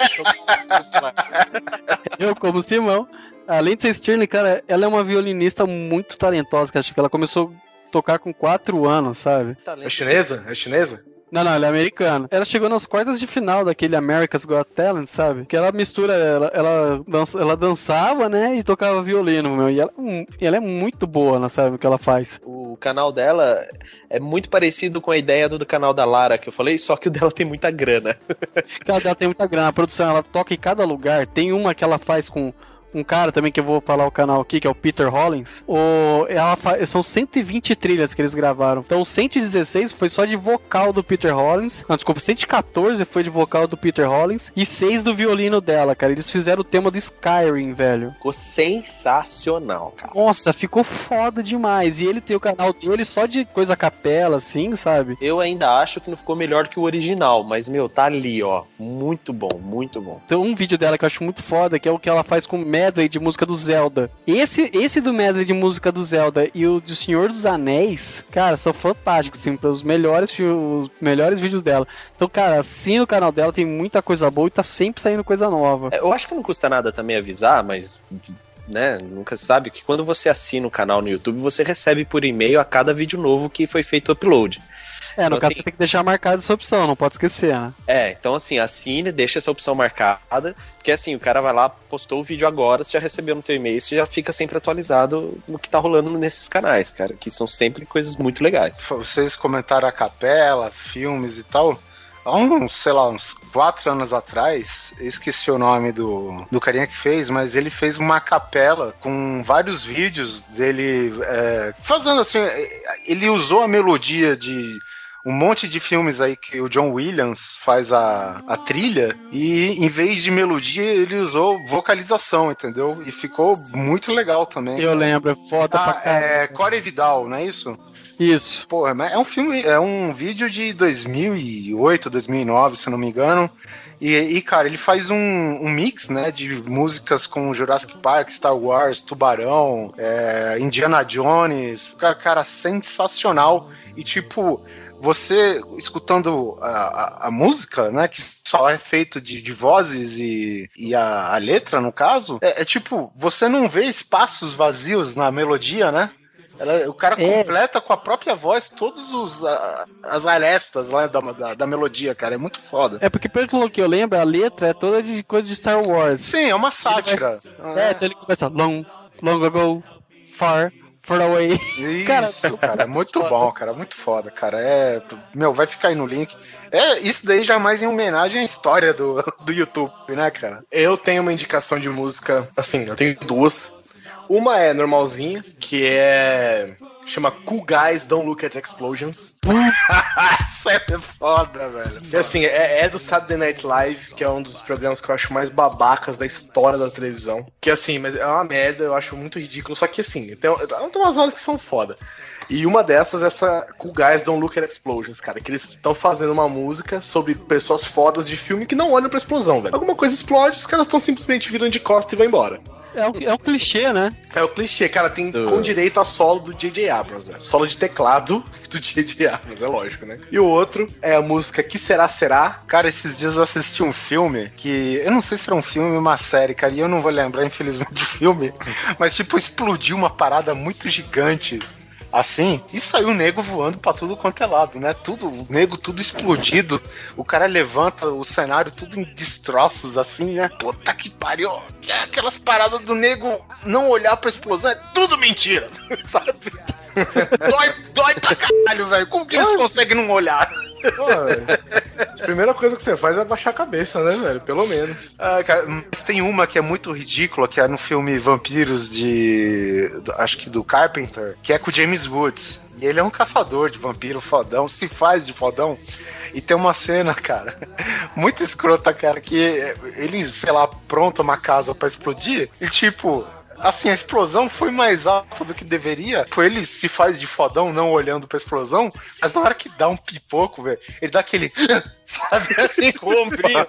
Eu, como Simão. A Lindsay Sterling, cara, ela é uma violinista muito talentosa, cara. Acho que ela começou a tocar com 4 anos, sabe? É chinesa? É chinesa? Não, não, ela é americana. Ela chegou nas quartas de final daquele America's Got Talent, sabe? Que ela mistura, ela, ela, dança- ela dançava, né? E tocava violino, meu. E ela, hum, ela é muito boa, né, sabe? O que ela faz. O canal dela é muito parecido com a ideia do, do canal da Lara que eu falei, só que o dela tem muita grana. Ela, ela tem muita grana. A produção, ela toca em cada lugar. Tem uma que ela faz com um cara também que eu vou falar o canal aqui, que é o Peter Hollins. O, ela fa- são 120 trilhas que eles gravaram. Então, 116 foi só de vocal do Peter Hollins. Não, desculpa, 114 foi de vocal do Peter Hollins. E 6 do violino dela, cara. Eles fizeram o tema do Skyrim, velho. Ficou sensacional, cara. Nossa, ficou foda demais. E ele tem o canal dele só de coisa capela, assim, sabe? Eu ainda acho que não ficou melhor que o original, mas, meu, tá ali, ó. Muito bom, muito bom. Tem um vídeo dela que eu acho muito foda, que é o que ela faz com medley de música do Zelda. Esse, esse do medley de música do Zelda e o do Senhor dos Anéis, cara, são fantásticos, assim, os melhores, os melhores vídeos dela. Então, cara, assina o canal dela, tem muita coisa boa e tá sempre saindo coisa nova. É, Eu acho que não custa nada também avisar, mas. Né, nunca sabe que quando você assina o canal no YouTube, você recebe por e-mail a cada vídeo novo que foi feito upload. É, no Então, caso assim- você tem que deixar marcada essa opção, não pode esquecer, né? É, então assim, assine, deixa essa opção marcada, porque assim, o cara vai lá, postou o vídeo agora, você já recebeu no teu e-mail, você já fica sempre atualizado no que tá rolando nesses canais, cara, que são sempre coisas muito legais. vocês comentaram a capela, filmes e tal. Há uns, sei lá, uns quatro anos atrás, eu esqueci o nome do, do carinha que fez, mas ele fez uma capela com vários vídeos dele é, fazendo assim. Ele usou a melodia de um monte de filmes aí que o John Williams faz a, a trilha e em vez de melodia ele usou vocalização, entendeu? E ficou muito legal também. Eu lembro, é foda pra Ah, caralho. é Core Vidal, não é isso? Isso. Porra, mas é um filme, é um vídeo de 2008, 2009, se eu não me engano. E, e, cara, ele faz um, um mix, né, de músicas com Jurassic Park, Star Wars, Tubarão, é, Indiana Jones. Cara, cara, sensacional. E, tipo, você escutando a, a, a música, né, que só é feito de, de vozes e, e a, a letra, no caso, é, é tipo, você não vê espaços vazios na melodia, né? Ela- o cara É. completa com a própria voz todos os a- as arestas lá da, da, da melodia, cara. É muito foda. É porque, pelo que eu lembro, a letra é toda de coisa de Star Wars. Sim, é uma sátira. É, então ele começa long, long ago, far, far away. Isso, Cara, cara, é muito bom, cara, muito foda, cara. É, meu, vai ficar aí no link. É, isso daí já mais em homenagem à história do, do YouTube, né, cara? Eu tenho uma indicação de música, assim, eu tenho duas. Uma é normalzinha, que é. chama Cool Guys Don't Look at Explosions. é foda, velho. Assim, é, é do Saturday Night Live, que é um dos programas que eu acho mais babacas da história da televisão. Que assim, mas é uma merda, eu acho muito ridículo. Só que assim, tem, tem umas horas que são foda. E uma dessas é essa Cool Guys Don't Look at Explosions, cara. Que eles estão fazendo uma música sobre pessoas fodas de filme que não olham pra explosão, velho. Alguma coisa explode, os caras estão simplesmente virando de costa e vão embora. É o, é o clichê, né? É o clichê, cara, tem com direito a solo do J.J. Abrams, velho. Solo de teclado do J.J. Abrams, é lógico, né? E o outro é a música Que Será Será? Cara, esses dias eu assisti um filme que. Eu não sei se era um filme ou uma série, cara, e eu não vou lembrar, infelizmente, do filme. Mas, tipo, explodiu uma parada muito gigante assim, e saiu o nego voando pra tudo quanto é lado, né? Tudo, o nego tudo explodido. O cara levanta o cenário tudo em destroços, assim, né? Puta que pariu! É aquelas paradas do nego não olhar pra explosão, é tudo mentira, sabe? dói, dói pra caralho, velho. Como que eles conseguem não olhar? Pô, a primeira coisa que você faz é baixar a cabeça, né, velho? Pelo menos. Ah, cara, mas tem uma que é muito ridícula, que é no filme Vampiros de. do- acho que do Carpenter, que é com o James Woods. E ele é um caçador de vampiro fodão, se faz de fodão. E tem uma cena, cara, muito escrota, cara, que ele, sei lá, pronta uma casa pra explodir e tipo. Assim, a explosão foi mais alta do que deveria. Foi ele se faz de fodão, não olhando pra explosão. Mas na hora que dá um pipoco, velho, ele dá aquele. Sabe assim, com o ombrinho.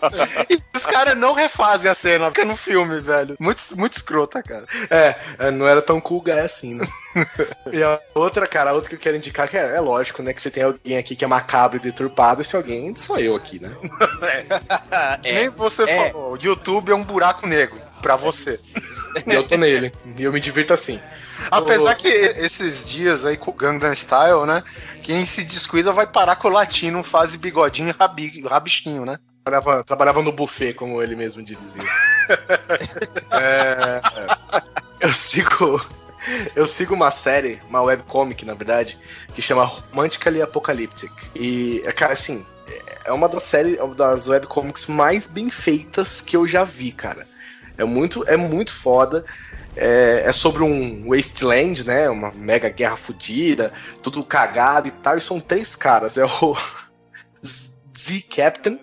E os caras não refazem a cena, porque é no filme, velho. Muito, muito escrota, cara. É, é, não era tão cool guy assim, né? e a outra, cara, a outra que eu quero indicar, que é, é lógico, né? Que você tem alguém aqui que é macabro e deturpado, esse alguém sou eu aqui, né? Que Nem você é. falou, o YouTube é um buraco negro pra você. E eu tô nele. E eu me divirto assim. Apesar que esses dias aí com o Gangnam Style, né? Quem se descuida vai parar com o latino, faz bigodinho e rabi, rabichinho, né? Trabalhava, trabalhava no buffet, como ele mesmo dizia. É, eu sigo. Eu sigo uma série, uma webcomic, na verdade, que chama Romantically Apocalyptic. E, cara, assim, é uma das séries, uma das webcomics mais bem feitas que eu já vi, cara. É muito, é muito foda. É, é sobre um wasteland, né? Uma mega guerra fodida, tudo cagado e tal. E são três caras. É o Z-Captain,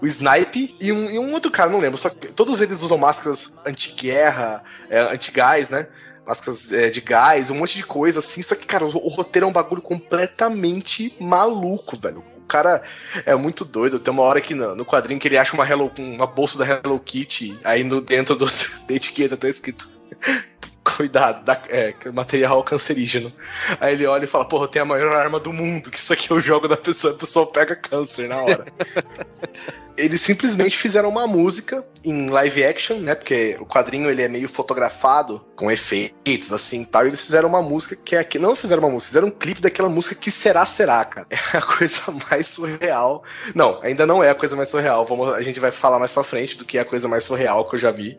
o Snipe e um, e um outro cara, não lembro. Só que todos eles usam máscaras anti-guerra, é, anti-gás, né? Máscaras é, de gás, um monte de coisa assim. Só que, cara, o, o roteiro é um bagulho completamente maluco, velho. Cara é muito doido. Tem uma hora que no, no quadrinho que ele acha uma, Hello, uma bolsa da Hello Kitty, aí no, dentro do, da etiqueta tá escrito. Cuidado, da, é, material cancerígeno. Aí ele olha e fala, porra, eu tenho a maior arma do mundo, que isso aqui é o jogo da pessoa, a pessoa pega câncer na hora. Eles simplesmente fizeram uma música em live action, né? Porque o quadrinho ele é meio fotografado, com efeitos, assim e tal. E eles fizeram uma música que é aqui. Não fizeram uma música, fizeram um clipe daquela música que será, será, cara. É a coisa mais surreal. Não, ainda não é a coisa mais surreal. Vamos, a gente vai falar mais pra frente do que é a coisa mais surreal que eu já vi.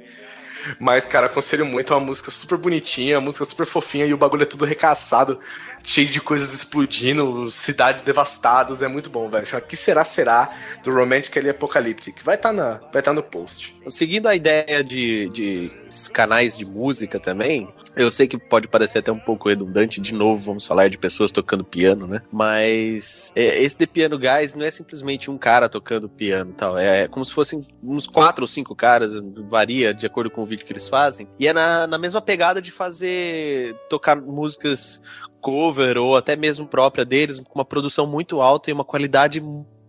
Mas, cara, aconselho muito. É uma música super bonitinha, uma música super fofinha e o bagulho é tudo recaçado, cheio de coisas explodindo, cidades devastadas. É muito bom, velho. Chama Que Será Será, do Romantically Apocalyptic. Vai estar tá vai tá no post. Seguindo a ideia de, de canais de música também, eu sei que pode parecer até um pouco redundante, de novo, vamos falar de pessoas tocando piano, né? Mas é, esse The Piano Guys não é simplesmente um cara tocando piano tal. É como se fossem uns quatro ou cinco caras, varia de acordo com o vídeo que eles fazem. E é na, na mesma pegada de fazer. tocar músicas cover ou até mesmo própria deles, com uma produção muito alta e uma qualidade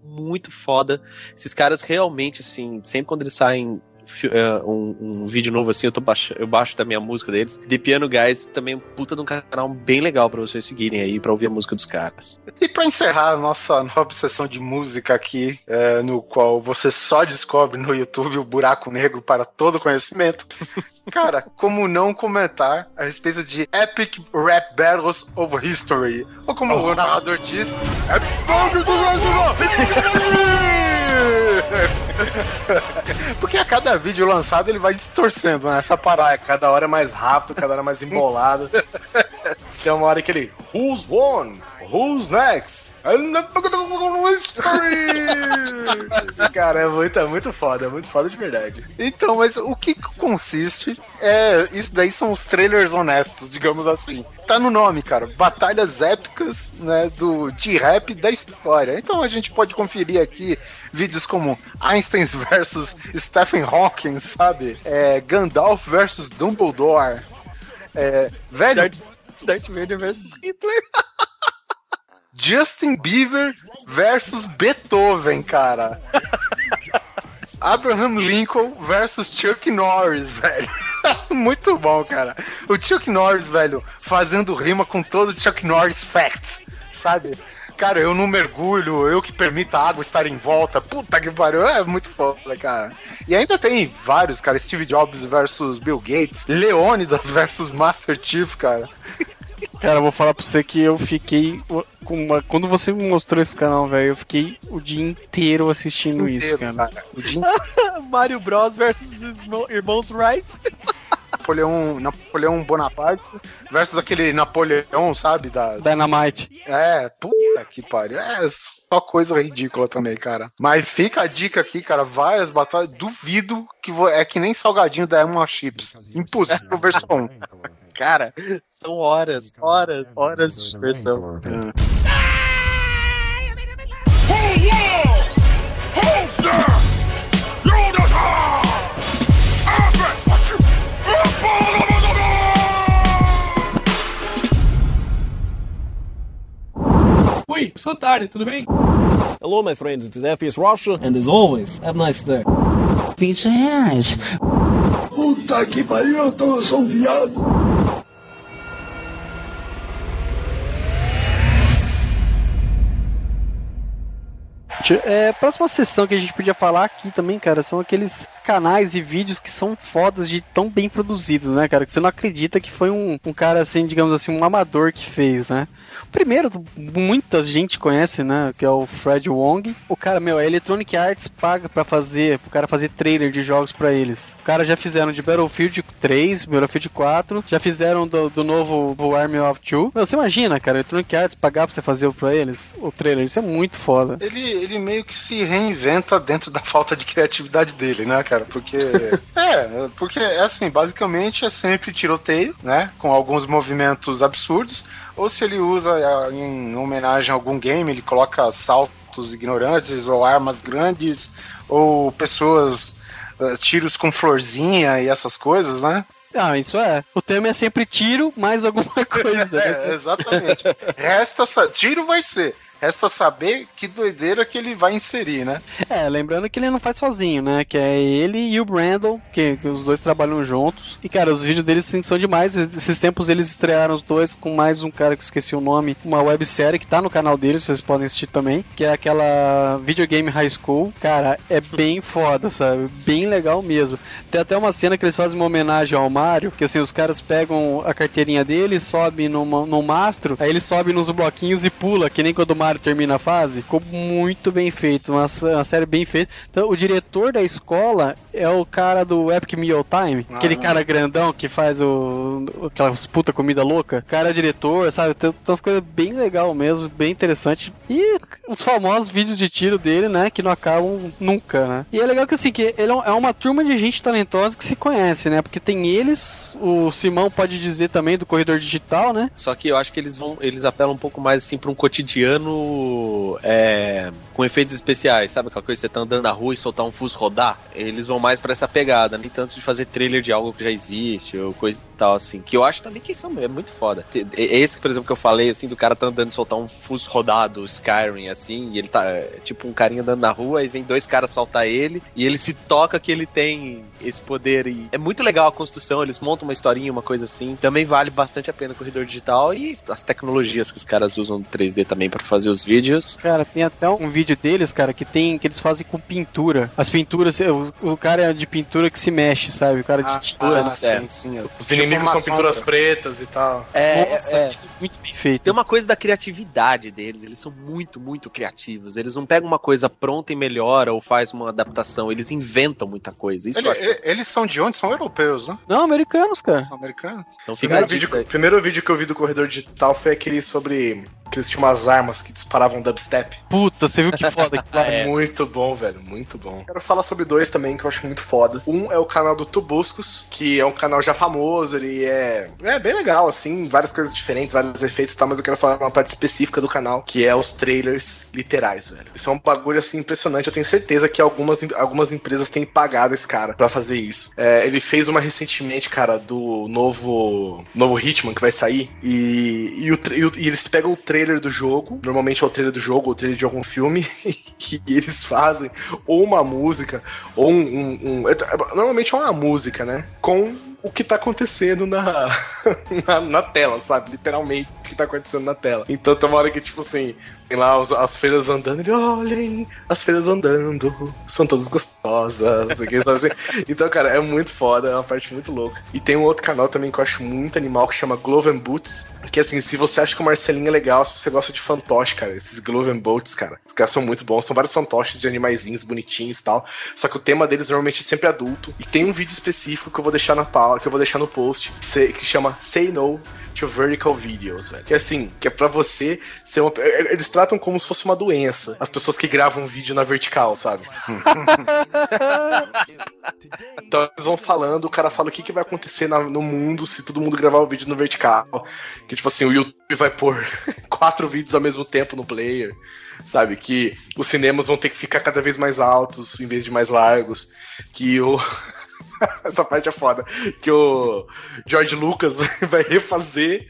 muito foda. Esses caras realmente, assim, sempre quando eles saem é, um, um vídeo novo assim, eu, tô baixo, eu baixo também a música deles. The Piano Guys também é um puta de um canal bem legal pra vocês seguirem aí, pra ouvir a música dos caras. E pra encerrar a nossa nova obsessão de música aqui, é, no qual você só descobre no YouTube o buraco negro para todo conhecimento. Cara, como não comentar a respeito de Epic Rap Battles of History? Ou como o narrador diz, Epic Battles of Porque a cada vídeo lançado ele vai distorcendo né, essa parada. Cada hora é mais rápido, cada hora mais embolado. Tem uma hora que ele. Who's won? Who's next? Cara, é muito, é muito foda, é muito foda de verdade. Então, mas o que consiste é. Isso daí são os trailers honestos, digamos assim. Tá no nome, cara. Batalhas épicas, né? Do de rap da história. Então a gente pode conferir aqui vídeos como Einstein versus Stephen Hawking, sabe? É, Gandalf versus Dumbledore. É, velho. Darth, Vader versus Hitler. Justin Bieber versus Beethoven, cara. Abraham Lincoln versus Chuck Norris, velho. Muito bom, cara. O Chuck Norris, velho, fazendo rima com todo o Chuck Norris facts, sabe? Cara, eu não mergulho, eu que permito a água estar em volta. Puta que pariu, é muito foda, cara. E ainda tem vários, cara. Steve Jobs versus Bill Gates, Leônidas versus Master Chief, cara. Cara, eu vou falar pra você que eu fiquei. Com uma... Quando você me mostrou esse canal, velho, eu fiquei o dia inteiro assistindo isso, Inteiro, cara. cara. O dia Mario Bros versus os irmão- irmãos Wright. Napoleão, Napoleão Bonaparte versus aquele Napoleão, sabe? Da, Dynamite. É, puta que pariu. É só coisa ridícula também, cara. Mas fica a dica aqui, cara. Várias batalhas. Duvido que vo- é que nem salgadinho da Emma Chips. Impossível versão 1. Cara, são horas, horas, horas de diversão. Oi, sou tarde, tudo bem? Hello, my friends. It is FPS Russia, and as always, have a nice day. 20 reais. Puta que pariu, eu, tô, eu sou um viado. É, próxima sessão que a gente podia falar aqui também, cara, são aqueles canais e vídeos que são fodas de tão bem produzidos, né, cara? Que você não acredita que foi um, um cara, assim, digamos assim, um amador que fez, né? O primeiro, muita gente conhece, né? Que é o Fred Wong. O cara, meu, a Electronic Arts paga pra fazer, pro cara fazer trailer de jogos pra eles. O cara já fizeram de Battlefield 3, Battlefield 4, já fizeram do, do novo Army of Two. Meu, você imagina, cara, a Electronic Arts pagar pra você fazer pra eles o trailer, isso é muito foda. Ele, ele meio que se reinventa dentro da falta de criatividade dele, né, cara? Porque. é, porque é assim, basicamente é sempre tiroteio, né? Com alguns movimentos absurdos. Ou se ele usa é, em homenagem a algum game, ele coloca saltos ignorantes, ou armas grandes, ou pessoas. eh, tiros com florzinha e essas coisas, né? Ah, isso é. O tema é sempre tiro mais alguma coisa. né? É, exatamente. Resta tiro vai ser. Resta saber que doideira que ele vai inserir, né? É, lembrando que ele não faz sozinho, né? Que é ele e o Brandon, que, que os dois trabalham juntos. E, cara, os vídeos deles são demais. Esses tempos eles estrearam os dois com mais um cara que eu esqueci o nome, uma websérie que tá no canal deles, vocês podem assistir também, que é aquela Videogame High School. Cara, é bem foda, sabe? Bem legal mesmo. Tem até uma cena que eles fazem uma homenagem ao Mario, que assim, os caras pegam a carteirinha dele, sobem numa, num mastro, aí ele sobe nos bloquinhos e pula, que nem quando o Mario termina a fase. Ficou muito bem feito, uma, uma série bem feita. Então, o diretor da escola é o cara do Epic Meal Time, aquele Ah. cara grandão que faz o aquelas puta comida louca. O cara é diretor, sabe? Tem, tem umas coisas bem legal mesmo, bem interessante. E os famosos vídeos de tiro dele, né? Que não acabam nunca, né? E é legal que assim, que ele é é uma turma de gente talentosa que se conhece, né? Porque tem eles, o Simão pode dizer também do corredor digital, né? Só que eu acho que eles vão, eles apelam um pouco mais assim pra um cotidiano é, com efeitos especiais, sabe aquela coisa que você tá andando na rua e soltar um fuso rodar? Eles vão mais pra essa pegada, nem tanto de fazer trailer de algo que já existe ou coisa e tal assim, que eu acho também que são é muito foda. Esse, por exemplo, que eu falei assim do cara tá andando e soltar um fuso rodado, Skyrim assim, e ele tá é, tipo um carinha andando na rua e vem dois caras saltar ele e ele se toca que ele tem esse poder e é muito legal a construção, eles montam uma historinha, uma coisa assim. Também vale bastante a pena o corredor digital e as tecnologias que os caras usam no 3D também pra fazer os vídeos. Cara, tem até um vídeo deles, cara, que tem que eles fazem com pintura. As pinturas, o, o cara é de pintura que se mexe, sabe? O cara de tintura, ah, né? sim, sim. Os Tipo inimigos são pinturas sombra. pretas e tal. É, Nossa, é, muito bem feito. Tem uma coisa da criatividade deles, eles são muito, muito criativos. Eles não pegam uma coisa pronta e melhora ou faz uma adaptação, eles inventam muita coisa. Isso Ele- eu acho. eles são de onde? São europeus, né? Não, americanos, cara. São americanos. Então primeiro vídeo, primeiro vídeo que eu vi do corredor digital foi aquele sobre. Que eles tinham umas armas que disparavam dubstep. Puta, você viu que foda que É muito bom, velho, muito bom. Quero falar sobre dois também que eu acho muito foda. Um é o canal do Tubuscos, que é um canal já famoso, ele é, é bem legal, assim, várias coisas diferentes, vários efeitos e tal, mas eu quero falar uma parte específica do canal, que é os trailers literais, velho. Isso é um bagulho, assim, impressionante. Eu tenho certeza que algumas, algumas empresas têm pagado esse cara pra fazer isso. É, ele fez uma recentemente, cara, do novo, novo Hitman que vai sair, e, e, o, e eles pegam o trailer do jogo, normalmente é o trailer do jogo, ou o trailer de algum filme, e eles fazem ou uma música, ou um. um- um- é- é- normalmente é uma música, né? Com o que tá acontecendo na, na, na tela, sabe? Literalmente o que tá acontecendo na tela. Então tem uma hora que, tipo assim, tem lá os- as feiras andando, ele, olhem, as feiras andando, são todas gostosas, sei que, sabe assim? Então, cara, é muito foda, é uma parte muito louca. E tem um outro canal também que eu acho muito animal, que chama Glove and Boots, que assim, se você acha que o Marcelinho é legal, se você gosta de fantoche, cara, esses Glove and Boats, cara, os caras são muito bons, são vários fantoches de animaizinhos bonitinhos e tal, só que o tema deles normalmente é sempre adulto, e tem um vídeo específico que eu vou deixar na pau, que eu vou deixar no post, que chama Say No Vertical Videos, velho. Que assim, que é pra você ser uma. é- Eles tratam como se fosse uma doença. As pessoas que gravam vídeo na vertical, sabe? então eles vão falando, o cara fala o que, que vai acontecer na- no mundo se todo mundo gravar o vídeo no vertical. Que tipo assim, o YouTube vai pôr quatro vídeos ao mesmo tempo no player. Sabe? Que os cinemas vão ter que ficar cada vez mais altos em vez de mais largos. Que o. Essa parte é foda. Que o George Lucas vai refazer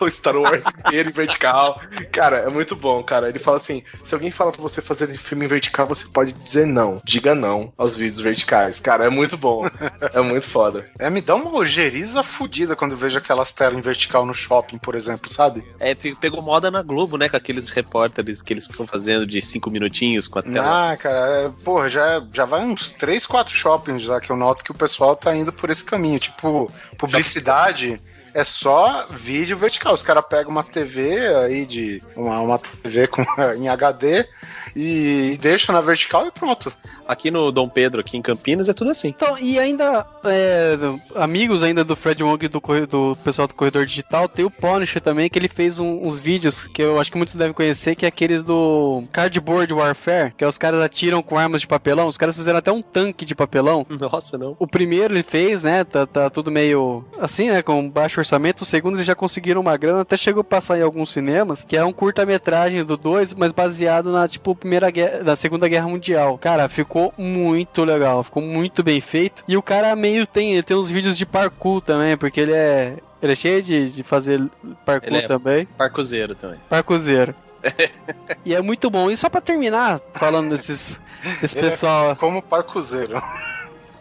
o Star Wars inteiro em vertical. Cara, é muito bom, cara. Ele fala assim: se alguém fala pra você fazer filme em vertical, você pode dizer não. Diga não aos vídeos verticais. Cara, é muito bom. É muito foda. É, me dá uma ojeriza fodida quando eu vejo aquelas telas em vertical no shopping, por exemplo, sabe? É, pe- pegou moda na Globo, né? Com aqueles repórteres que eles ficam fazendo de cinco minutinhos com a tela. Ah, cara, é, porra, já, já vai uns 3, 4 shoppings já que eu noto que o pessoal tá indo por esse caminho. Tipo, publicidade é só vídeo vertical. Os caras pegam uma TV aí de. Uma, uma TV com, em HD e deixam na vertical e pronto. Aqui no Dom Pedro, aqui em Campinas, é tudo assim. Então, e ainda, é, amigos ainda do Fred Wong e do, do pessoal do Corredor Digital, tem o Punisher também, que ele fez um- uns vídeos que eu acho que muitos devem conhecer, que é aqueles do Cardboard Warfare, que é os caras atiram com armas de papelão, os caras fizeram até um tanque de papelão. Nossa, não. O primeiro ele fez, né, tá, tá tudo meio assim, né, com baixo orçamento, o segundo eles já conseguiram uma grana, até chegou a passar em alguns cinemas, que é um curta-metragem do 2, mas baseado na, tipo, primeira guerra, na Segunda Guerra Mundial. Cara, ficou muito legal, ficou muito bem feito. E o cara meio tem, ele tem uns vídeos de parkour também, porque ele é. Ele é cheio de, de fazer parkour Ele é- também. Parcozeiro também. Parkourzeiro. e é muito bom. E só pra terminar, falando desses, desse Ele é pessoal. como parkourzeiro.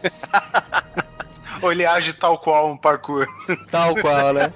Ou ele age tal qual um parkour. Tal qual, né?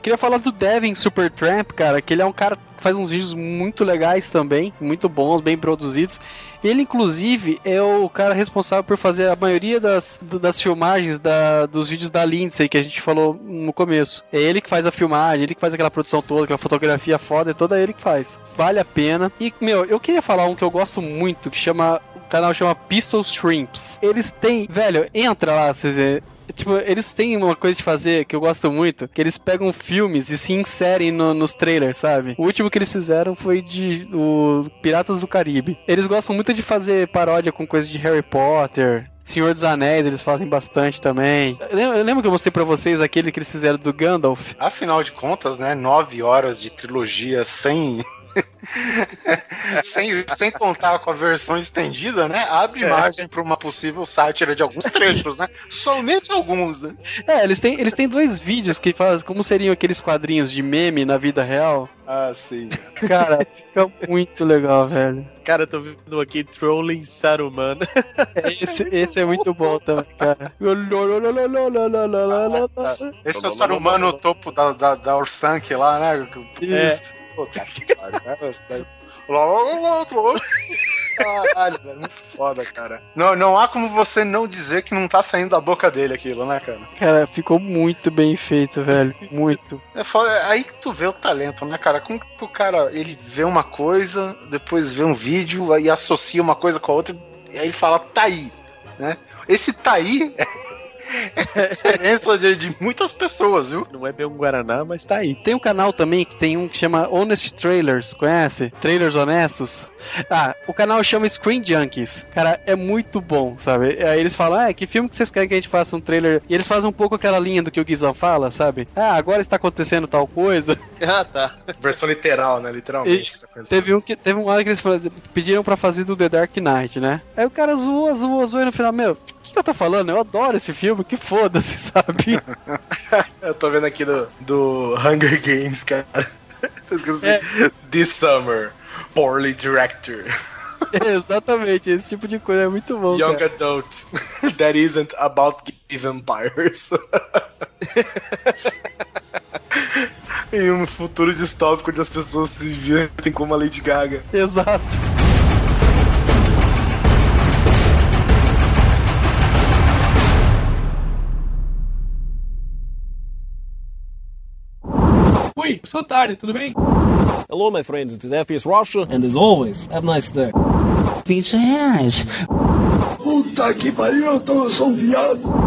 Eu queria falar do Devin Supertramp, cara, que ele é um cara que faz uns vídeos muito legais também, muito bons, bem produzidos. Ele, inclusive, é o cara responsável por fazer a maioria das, das filmagens da- dos vídeos da Lindsay que a gente falou no começo. É ele que faz a filmagem, ele que faz aquela produção toda, aquela fotografia foda, é toda ele que faz. Vale a pena. E, meu, eu queria falar um que eu gosto muito, que chama. O canal chama Pistol Shrimps. Eles têm. Velho, entra lá, vocês. Tipo, eles têm uma coisa de fazer que eu gosto muito, que eles pegam filmes e se inserem no- nos trailers, sabe? O último que eles fizeram foi de o Piratas do Caribe. Eles gostam muito de fazer paródia com coisas de Harry Potter. Senhor dos Anéis, eles fazem bastante também. Lembra, lembra que eu mostrei pra vocês aquele que eles fizeram do Gandalf? Afinal de contas, né? Nove horas de trilogia sem. sem, sem contar com a versão estendida, né? Abre margem para uma possível sátira de alguns trechos, né? Somente alguns, né? É, eles têm, eles têm dois vídeos que fazem como seriam aqueles quadrinhos de meme na vida real. Ah, sim. Cara, fica muito legal, velho. Cara, eu tô vendo aqui Trolling Saruman. Esse, esse é muito bom também, cara. Esse é o Saruman no topo da, da, da Orthanc lá, né? É. Puta que pariu. Caralho, velho, muito foda, cara. Não, não há como você não dizer que não tá saindo da boca dele aquilo, né, cara? Cara, ficou muito bem feito, velho. Muito. É foda, aí que tu vê o talento, né, cara? Como que o cara, ele vê uma coisa, depois vê um vídeo, aí associa uma coisa com a outra, e aí ele fala, tá aí, né? Esse tá aí Diferença de, de muitas pessoas, viu? Não é bem um Guaraná, mas tá aí. Tem um canal também que tem um que chama Honest Trailers, conhece? Trailers honestos. Ah, o canal chama Screen Junkies. Cara, é muito bom, sabe? Aí eles falam, ah, que filme que vocês querem que a gente faça um trailer? E eles fazem um pouco aquela linha do que o Guizão fala, sabe? Ah, agora está acontecendo tal coisa. Ah, tá. Versão literal, né? Literalmente. Teve um que teve um hora que eles pediram pra fazer do The Dark Knight, né? Aí o cara zoou, zoou, zoou e no final, meu, que, que eu tô falando? Eu adoro esse filme, que foda-se, sabe? Eu tô vendo aqui do, do Hunger Games, cara. É. This Summer, Poorly Director. Exatamente, esse tipo de coisa é muito bom. Young cara. Adult. That isn't about vampires. em um futuro distópico onde as pessoas se divertem como a Lady Gaga. Exato. Oi, sou tarde, tudo bem? Hello, my friends. It is F.S. Russia, and as always, have a nice day. 20 reais. Puta que pariu, eu, tô, eu sou um viado.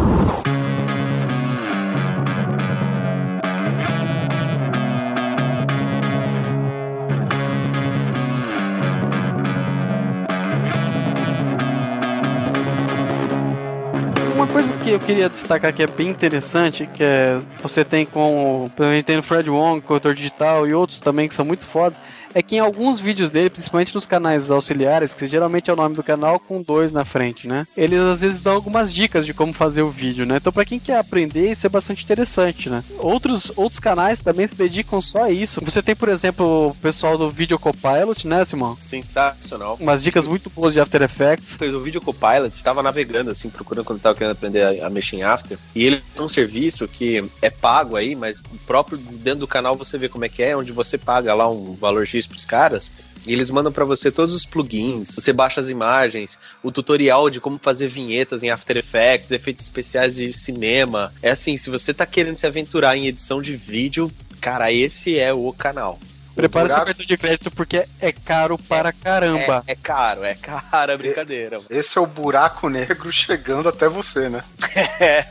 Que eu queria destacar que é bem interessante, que é você tem com, a gente tem o Fred Wong, corretor digital e outros também que são muito foda, é que em alguns vídeos dele, principalmente nos canais auxiliares, que geralmente é o nome do canal com dois na frente, né? Eles às vezes dão algumas dicas de como fazer o vídeo, né? Então pra quem quer aprender, isso é bastante interessante, né? Outros, outros canais também se dedicam só a isso. Você tem, por exemplo, o pessoal do Video Copilot, né, Simão? Sensacional. Umas dicas muito boas de After Effects. Fez o vídeo Copilot, tava navegando, assim, procurando quando tava querendo aprender a, a mexer em After. E ele tem um serviço que é pago aí, mas próprio dentro do canal você vê como é que é, onde você paga lá um valor X pros caras. E eles mandam pra você todos os plugins, você baixa as imagens, o tutorial de como fazer vinhetas em After Effects, efeitos especiais de cinema. É assim, se você tá querendo se aventurar em edição de vídeo, cara, esse é o canal. Prepara seu buraco- cartão de crédito porque é caro para caramba. É, é caro, é caro, é brincadeira. Esse é o buraco negro chegando até você, né? É,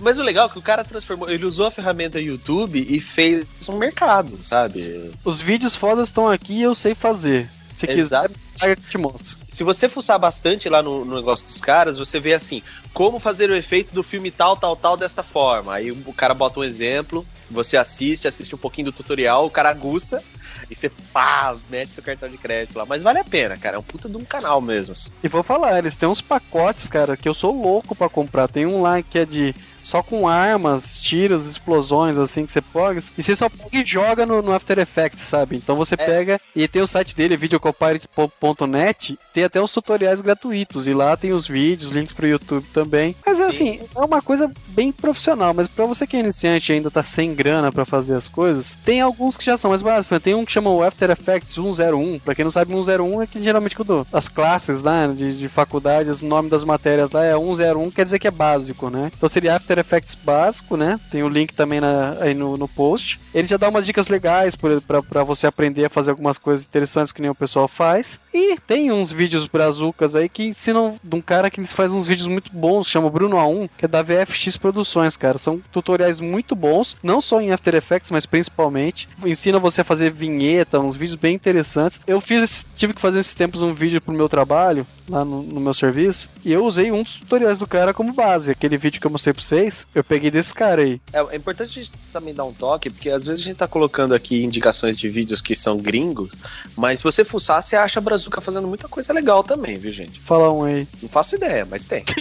mas o legal é que o cara transformou, ele usou a ferramenta YouTube e fez um mercado, sabe? Os vídeos fodas estão aqui e eu sei fazer. Se quiser, Exato. eu te mostro. Se você fuçar bastante lá no, no negócio dos caras, você vê assim, como fazer o efeito do filme tal, tal, tal desta forma. Aí o cara bota um exemplo, você assiste, assiste um pouquinho do tutorial, o cara aguça e você pá, mete seu cartão de crédito lá. Mas vale a pena, cara. É um puta de um canal mesmo. assim. E vou falar, eles têm uns pacotes, cara, que eu sou louco pra comprar. Tem um lá que é de só com armas, tiros, explosões, assim, que você pega. E você só pega e joga no, no After Effects, sabe? Então você pega e tem o site dele, videocopilot.net, tem até os tutoriais gratuitos. E lá tem os vídeos, links pro YouTube também. Mas é assim, é uma coisa bem profissional. Mas pra você que é iniciante e ainda tá sem grana pra fazer as coisas, tem alguns que já são mais exemplo, Tem um que chama o After Effects 101. Pra quem não sabe, 101 é que geralmente quando as classes lá de, de faculdade, o nome das matérias lá é 101, quer dizer que é básico, né? Então seria After Effects básico, né? Tem o link também na- aí no, no post. Ele já dá umas dicas legais pra você aprender a fazer algumas coisas interessantes que nem o pessoal faz. E tem uns vídeos brazucas aí que ensinam de um cara que faz uns vídeos muito bons, chama Bruno A1, que é da VFX Produções, cara. São tutoriais muito bons, não só em After Effects, mas principalmente. Ensina você a fazer vinheta, uns vídeos bem interessantes. Eu fiz, tive que fazer esses tempos um vídeo pro meu trabalho, lá no, no meu serviço, e eu usei um dos tutoriais do cara como base. Aquele vídeo que eu mostrei pra vocês, eu peguei desse cara aí. É, é importante também dar um toque, porque às vezes a gente tá colocando aqui indicações de vídeos que são gringos, mas se você fuçar, você acha a Brazuca fazendo muita coisa legal também, viu, gente? Fala um aí. Não faço ideia, mas tem.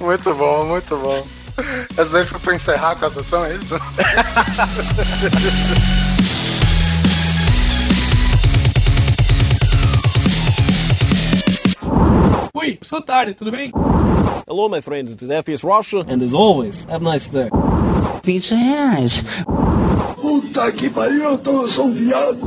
Muito bom, muito bom. Essa daí foi pra encerrar com a sessão, é isso? Oi, sou tarde, tudo bem? Hello, my friends. It is F.S. Russia, and as always, have a nice day. 20 reais. Puta que pariu, eu, tô, eu sou um viado.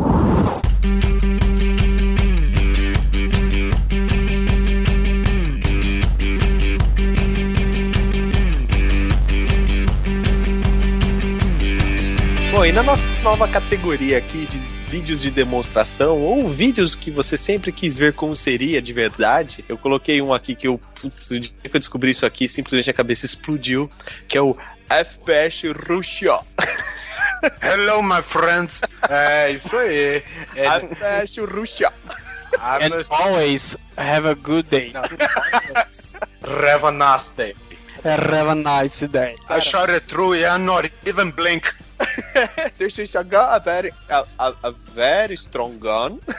Bom, e na nossa nova categoria aqui de vídeos de demonstração ou vídeos que você sempre quis ver como seria de verdade. Eu coloquei um aqui que eu, putz, o dia que eu descobri isso aqui, simplesmente a cabeça explodiu, que é o FPS Russia. Hello, my friends. É, isso aí. É, FPS Russia. And always have a good day. Have a nice day. Have a nice day. I shot it through, yeah, not even blink. This is a, gun, a very, a, a, a very strong gun.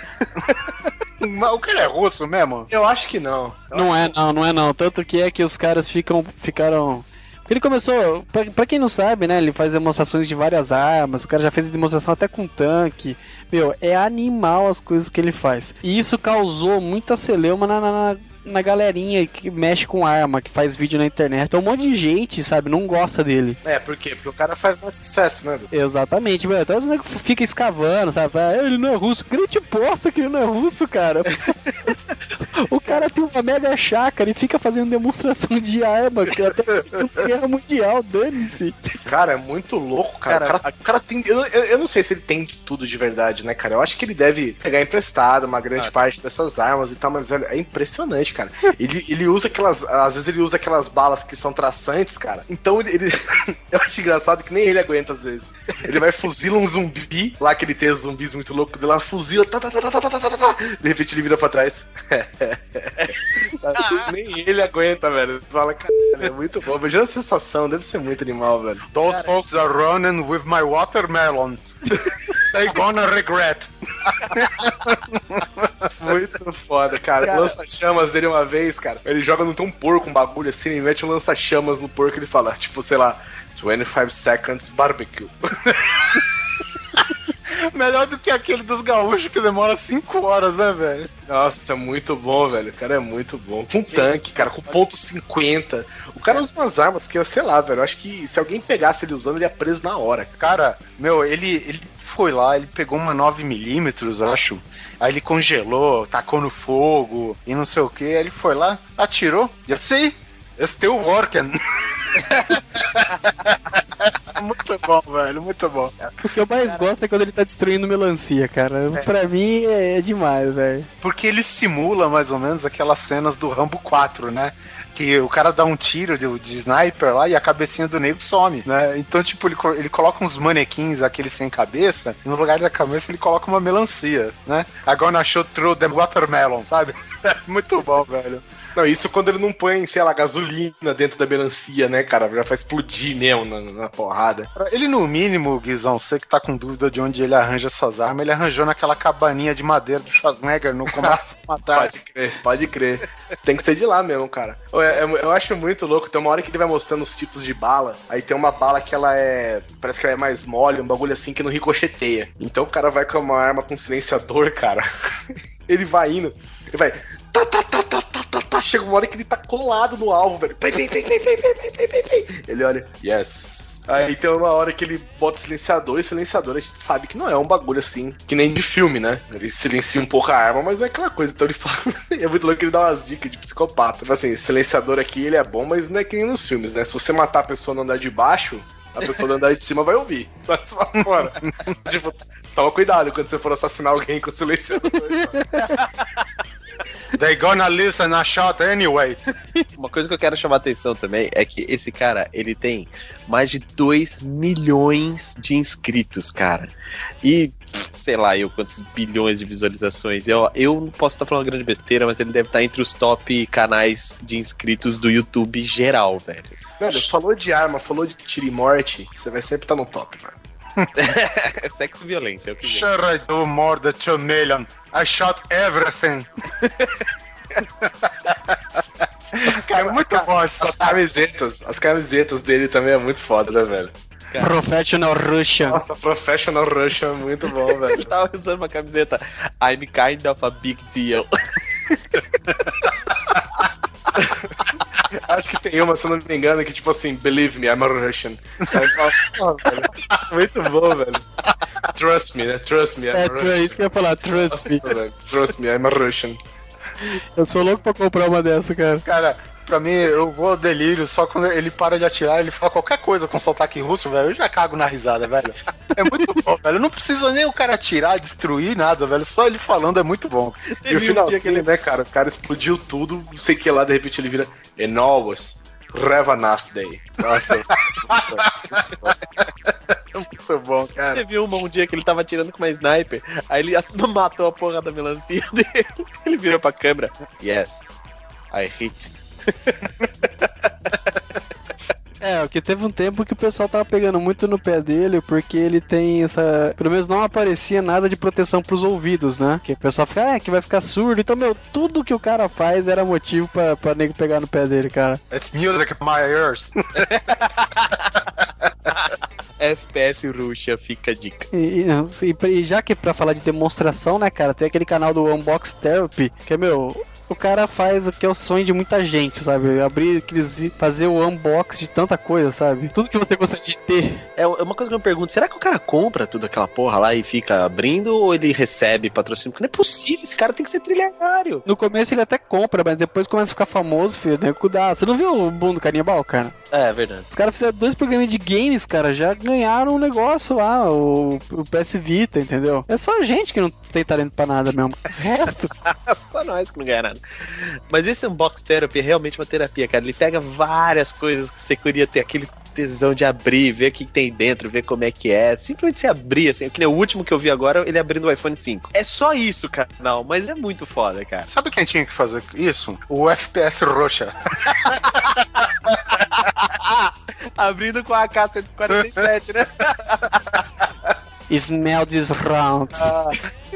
O que ele é russo mesmo? Eu acho que não. Não é não, não é não. Tanto que é que os caras ficam, ficaram... Ele começou, pra, pra quem não sabe, né, ele faz demonstrações de várias armas, o cara já fez demonstração até com tanque. Meu, é animal as coisas que ele faz. E isso causou muita celeuma na, na, na galerinha que mexe com arma, que faz vídeo na internet. Então um monte de gente, sabe, não gosta dele. É, por quê? Porque o cara faz mais sucesso, né? Exatamente, meu. Então os negros ficam escavando, sabe? Ah, ele não é russo. Grande posta que ele não é russo, cara. o cara tem uma mega chácara e fica fazendo demonstração de arma, que até a Segunda Guerra Mundial, dane-se. Cara, é muito louco, cara. Cara, o cara, o cara tem. Eu, eu, eu não sei se ele tem de tudo de verdade, né, cara? Eu acho que ele deve pegar emprestado uma grande Ah. parte dessas armas e tal, mas velho, é impressionante, cara. Ele, ele usa aquelas. Às vezes ele usa aquelas balas que são traçantes, cara. Então ele. ele eu acho engraçado que nem ele aguenta às vezes. Ele vai fuzila um zumbi, lá que ele tem os zumbis muito loucos dele, lá fuzila. Tá, tá, tá, tá, tá, tá, tá, tá, tá, tá. de repente ele vira pra trás. Ah. nem ele aguenta, velho. Fala, cara, é muito bom. Imagina a sensação, deve ser muito animal, velho. Those folks are running with my watermelon. They gonna regret. Muito foda, cara. Cara. Lança-chamas dele uma vez, cara. Ele joga no tem um porco, um bagulho assim, ele mete um lança-chamas no porco e ele fala, tipo, sei lá, 25 seconds barbecue. Melhor do que aquele dos gaúchos que demora 5 horas, né, velho? Nossa, é muito bom, velho. O cara é muito bom. Com tanque, cara, com ponto 50. O cara usa umas armas que, eu sei lá, velho. Eu acho que se alguém pegasse ele usando, ele ia preso na hora. Cara, meu, ele, ele foi lá, ele pegou uma 9mm, acho. Aí ele congelou, tacou no fogo e não sei o que. Aí ele foi lá, atirou. E assim, still working. muito bom, velho, muito bom. O que eu mais gosto é quando ele tá destruindo melancia, cara. Pra mim é, é demais, velho. Porque ele simula mais ou menos aquelas cenas do Rambo 4, né? Que o cara dá um tiro de, de sniper lá e a cabecinha do nego some, né? Então, tipo, ele, ele coloca uns manequins, aqueles sem cabeça, e no lugar da cabeça ele coloca uma melancia, né? Agora achou through the watermelon, sabe? Muito bom, velho. Não, isso quando ele não põe, sei lá, gasolina dentro da melancia, né, cara? Já faz explodir mesmo na, na porrada. Ele, no mínimo, Guizão, você que tá com dúvida de onde ele arranja essas armas, ele arranjou naquela cabaninha de madeira do Schwarzenegger no combate matar. Pode crer, pode crer. Tem que ser de lá mesmo, cara. Eu, eu- eu acho muito louco. Tem uma hora que ele vai mostrando os tipos de bala. Aí tem uma bala que ela é. Parece que ela é mais mole, um bagulho assim que não ricocheteia. Então o cara vai com uma arma com silenciador, cara. ele vai indo. Ele vai. Tá, tá, tá, tá, tá, chega uma hora que ele tá colado no alvo, velho. Pim, pim, pim, ele olha, yes. Aí tem uma hora que ele bota o silenciador, e o silenciador a gente sabe que não é um bagulho assim, que nem de filme, né? Ele silencia um pouco a arma, mas é aquela coisa. Então ele fala. é muito louco que ele dá umas dicas de psicopata. Mas assim, silenciador aqui ele é bom, mas não é que nem nos filmes, né? Se você matar a pessoa no andar de baixo, a pessoa no andar de cima vai ouvir. Vai fora. tipo, toma cuidado quando você for assassinar alguém com silenciador. Então. They gonna listen a shot anyway. Uma coisa que eu quero chamar a atenção também é que esse cara, ele tem mais de 2 milhões de inscritos, cara. E sei lá, eu quantos bilhões de visualizações. Eu, eu não posso estar falando grande besteira, mas ele deve estar entre os top canais de inscritos do YouTube geral, velho. Velho, falou de arma, falou de tiro e morte, você vai sempre estar no top, mano. Sexo e violência, é o que vem. Sure I do more than 2 million. I shot everything. é muito bom essa As camisetas, as camisetas dele também é muito foda, né, velho? Professional Russian. Nossa, Professional Russian é muito bom, Ele velho. tava usando uma camiseta I'm kind of a big deal. Acho que tem uma, se eu não me engano, que tipo assim, believe me, I'm a Russian. Aí fala, "Pô, velho, muito bom, velho. Trust me, né? Trust me, I'm É, a tru- Russian. isso que eu ia falar, trust me. Nossa, velho. Trust me, I'm a Russian. Eu sou louco pra comprar uma dessa, cara. Cara, Pra mim, eu vou ao delírio só quando ele para de atirar, ele fala qualquer coisa com sotaque russo, velho. Eu já cago na risada, velho. É muito bom, velho. Não precisa nem o cara atirar, destruir nada, velho. Só ele falando é muito bom. E o Teve um que ele, né, cara? O cara explodiu tudo, não sei o que lá, de repente ele vira. A nice day. Nossa. Muito bom, cara. Teve uma um dia que ele tava atirando com uma sniper, aí ele matou a porra da melancia dele. Ele virou pra câmera. Yes, I hit. É, o que teve um tempo que o pessoal tava pegando muito no pé dele, porque ele tem essa. Pelo menos não aparecia nada de proteção pros ouvidos, né? Que o pessoal fica, ah, que vai ficar surdo. Então, meu, tudo que o cara faz era motivo pra, pra nego pegar no pé dele, cara. It's music in my ears. FPS Ruxa, fica a dica. E, e- e já que pra falar de demonstração, né, cara, tem aquele canal do Unbox Therapy, que é, meu, o cara faz o que é o sonho de muita gente, sabe? Abrir aqueles. fazer o unbox de tanta coisa, sabe? Tudo que você gosta de ter. É uma coisa que eu me pergunto, será que o cara compra tudo aquela porra lá e fica abrindo ou ele recebe patrocínio? Porque não é possível, esse cara tem que ser trilhardário. No começo ele até compra, mas depois começa a ficar famoso, filho, né? Cuidar. Você não viu o boom do canibal, cara? É, é verdade. Os caras fizeram dois programas de games, cara, já ganharam um negócio lá, o, o PS Vita, entendeu? É só a gente que não tem talento pra nada mesmo. O resto. Só nós que não ganha nada. Mas esse Unbox Therapy é realmente uma terapia, cara. Ele pega várias coisas que você queria ter aquele tesão de abrir, ver o que tem dentro, ver como é que é. Simplesmente se abrir, assim. Que nem o último que eu vi agora, ele abrindo o iPhone 5. É só isso, canal, mas é muito foda, cara. Sabe quem tinha que fazer isso? O FPS Roxa. Abrindo com a AK-147, né? Smell these rounds.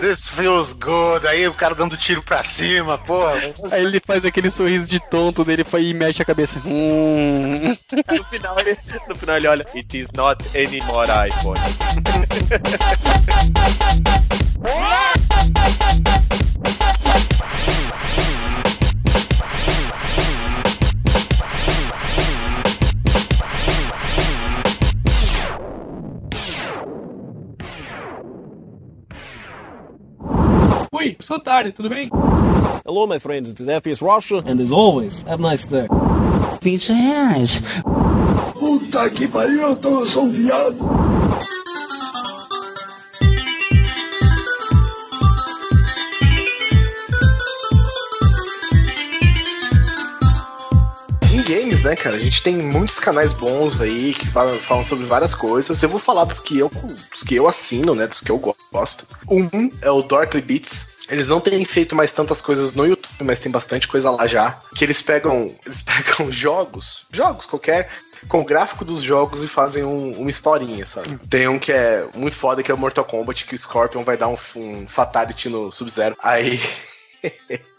This feels good. Aí o cara dando tiro pra cima, porra. Aí ele faz aquele sorriso de tonto dele e mexe a cabeça. Hum. No final, ele, no final ele olha, it is not anymore iPhone. Oi, sou tarde, tudo bem? Hello, my friends. It is FPS Russia, and as always, have a nice day. 20 reais. Puta que pariu, eu, tô, eu sou um viado. Né, cara? A gente tem muitos canais bons aí que falam, falam sobre várias coisas. Eu vou falar dos que eu, dos que eu assino, né? Dos que eu gosto. Um é o Dorkly Beats. Eles não têm feito mais tantas coisas no YouTube, mas tem bastante coisa lá já. Que eles pegam. Eles pegam jogos, jogos qualquer, com o gráfico dos jogos e fazem um- uma historinha, sabe? Tem um que é muito foda, que é o Mortal Kombat, que o Scorpion vai dar um, um Fatality no Sub-Zero. Aí.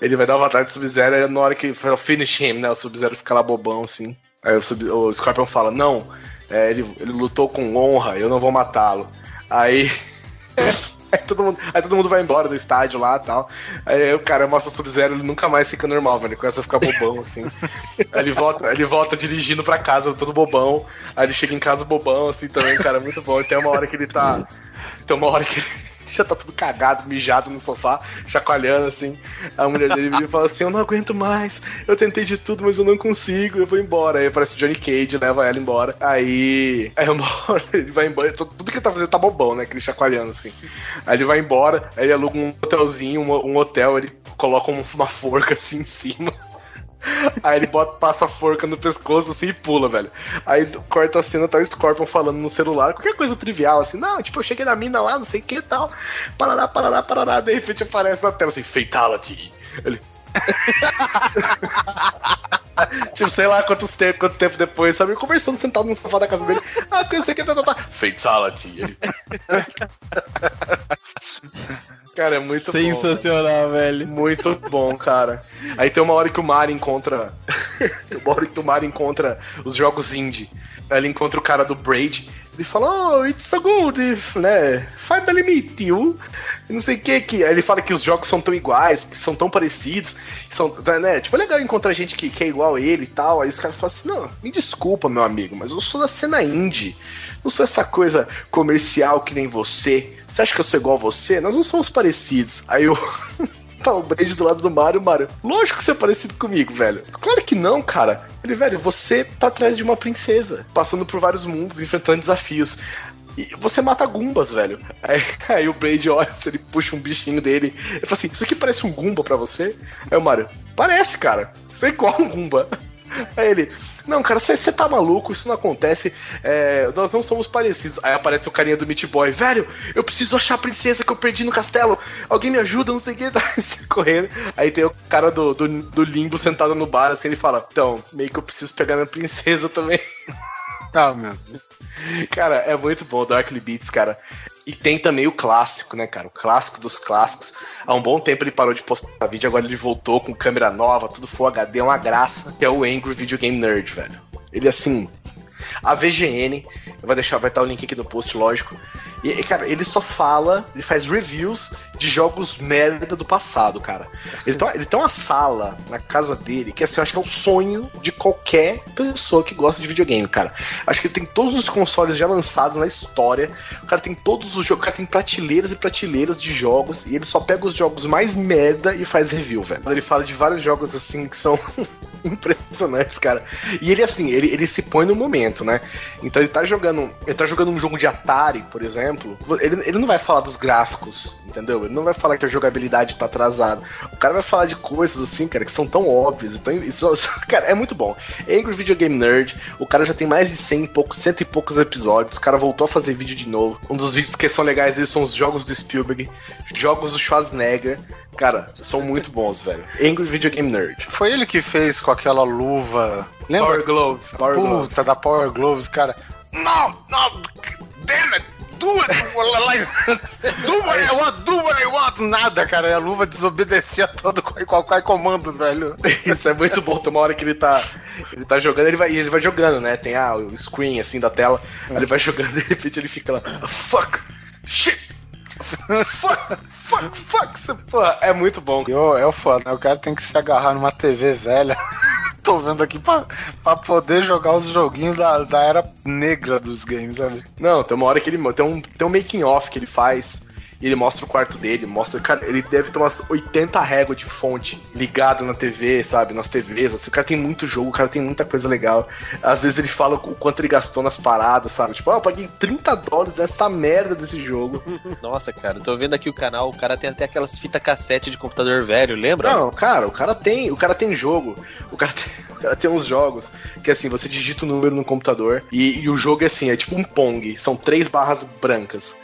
Ele vai dar uma batalha de Sub-Zero na hora que fala finish him, né? O Sub-Zero fica lá bobão assim. Aí o, Sub- o Scorpion fala: Não, é, ele, ele lutou com honra, eu não vou matá-lo. Aí. Aí todo, mundo, aí todo mundo vai embora do estádio lá e tal. Aí o cara mostra o Sub-Zero, ele nunca mais fica normal, velho. Ele começa a ficar bobão, assim. Aí ele volta, ele volta dirigindo pra casa, todo bobão. Aí ele chega em casa bobão, assim, também, cara, muito bom. E tem uma hora que ele tá. Tem uma hora que ele já tá tudo cagado, mijado no sofá, chacoalhando, assim. A mulher dele vira e fala assim: Eu não aguento mais, eu tentei de tudo, mas eu não consigo, eu vou embora. Aí aparece o Johnny Cage, leva ela embora. Aí. Aí uma hora ele vai embora. Tudo que ele tá fazendo tá bobão, né? Aquele chacoalhando, assim. Aí ele vai embora, aí ele aluga um hotelzinho, um, um hotel, ele coloca um- uma forca assim em cima. Aí ele bota, passa a forca no pescoço assim e pula, velho. Aí corta a cena, tá o Scorpion falando no celular, qualquer coisa trivial, assim, não, tipo, eu cheguei na mina lá, não sei o que e tal. Parará, parará, parará, de repente aparece na tela assim, Fatality. Ele. tipo, sei lá quantos te quanto tempo depois, sabe? Conversando sentado no sofá da casa dele. Ah, que eu sei que tá, tá, tá. Fatality. Ele... Cara, é muito bom. Sensacional, velho. Muito bom, cara. Aí tem uma hora que o Mario encontra. uma hora que o Mario encontra os jogos indie. Aí ele encontra o cara do Braid. Ele fala, oh, it's so good, né? Finally meet you. E não sei o que que. Aí ele fala que os jogos são tão iguais, que são tão parecidos. São, né? Tipo, é legal encontrar gente que, que é igual a ele e tal. Aí os caras falam assim: não, me desculpa, meu amigo, mas eu sou da cena indie. Não sou essa coisa comercial que nem você. Você acha que eu sou igual a você? Nós não somos parecidos. Aí o tá o Braid do lado do Mario, Mario. Lógico que você é parecido comigo, velho. Claro que não, cara. Ele, velho, você tá atrás de uma princesa, passando por vários mundos, enfrentando desafios. E você mata Gumbas, velho. Aí, aí o Braid olha, ele puxa um bichinho dele. Ele fala assim: Isso aqui parece um Gumba pra você? Aí o Mario: Parece, cara. Você é igual um Gumba. Aí ele: Não, cara, você, tá maluco, isso não acontece. É, nós não somos parecidos. Aí aparece o carinha do Meat Boy: Velho, eu preciso achar a princesa que eu perdi no castelo. Alguém me ajuda, não sei o que. Tá correndo. Aí tem o cara do, do, do limbo sentado no bar, assim, ele fala: Então, meio que eu preciso pegar minha princesa também. Ah, meu. Cara, é muito bom o Darkly Beats, cara. E tem também o clássico, né, cara? O clássico dos clássicos. Há um bom tempo ele parou de postar vídeo, agora ele voltou com câmera nova, tudo Full HD, é uma graça. Que é o Angry Video Game Nerd, velho. Ele, assim, a VGN, vou deixar, vai estar o link aqui no post, lógico. E, cara, ele só fala, ele faz reviews de jogos merda do passado, cara. Ele tem, uma, ele tem uma sala na casa dele que, assim, eu acho que é o sonho de qualquer pessoa que gosta de videogame, cara. Acho que ele tem todos os consoles já lançados na história. O cara tem todos os jogos, o cara tem prateleiras e prateleiras de jogos. E ele só pega os jogos mais merda e faz review, velho. Ele fala de vários jogos, assim, que são impressionantes, cara. E ele, assim, ele, ele se põe no momento, né? Então ele tá jogando. Ele tá jogando um jogo de Atari, por exemplo. Ele, ele não vai falar dos gráficos, entendeu? Ele não vai falar que a jogabilidade tá atrasada. O cara vai falar de coisas assim, cara, que são tão óbvias. Então, isso, cara, é muito bom. Angry Video Game Nerd, o cara já tem mais de 100 e poucos, cento e poucos episódios. O cara voltou a fazer vídeo de novo. Um dos vídeos que são legais dele são os jogos do Spielberg, jogos do Schwarzenegger. Cara, são muito bons, velho. Angry Video Game Nerd. Foi ele que fez com aquela luva. Lembra? Power Glove. Power Puta Glove. da Power Gloves, cara. Não, não, damn it. Do it, like, do what I want, do what I want. Nada, cara. A luva desobedecia todo qual- qualquer comando, velho. Isso é muito bom. Tem uma hora que ele tá, ele tá jogando, ele vai, ele vai jogando, né? Tem ah, o screen assim da tela. Aí ele vai jogando, de repente ele fica lá, fuck, shit, fuck, fuck, fuck. Porra, é muito bom. E ô, é o foda, né? O cara tem que se agarrar numa TV velha. Tô vendo aqui pra, pra poder jogar os joguinhos da, da era negra dos games, sabe? Não, tem uma hora que ele tem um, tem um making off que ele faz. E ele mostra o quarto dele, mostra. Cara, ele deve ter umas 80 réguas de fonte ligado na TV, sabe? Nas TVs. Assim, o cara tem muito jogo, o cara tem muita coisa legal. Às vezes ele fala o quanto ele gastou nas paradas, sabe? Tipo, ah, eu paguei 30 dólares nessa merda desse jogo. Nossa, cara, eu tô vendo aqui o canal, o cara tem até aquelas fitas cassete de computador velho, lembra? Não, cara, o cara tem, o cara tem jogo. O cara tem, o cara tem uns jogos que assim, você digita o número no computador e, e o jogo é assim, é tipo um Pong, são três barras brancas.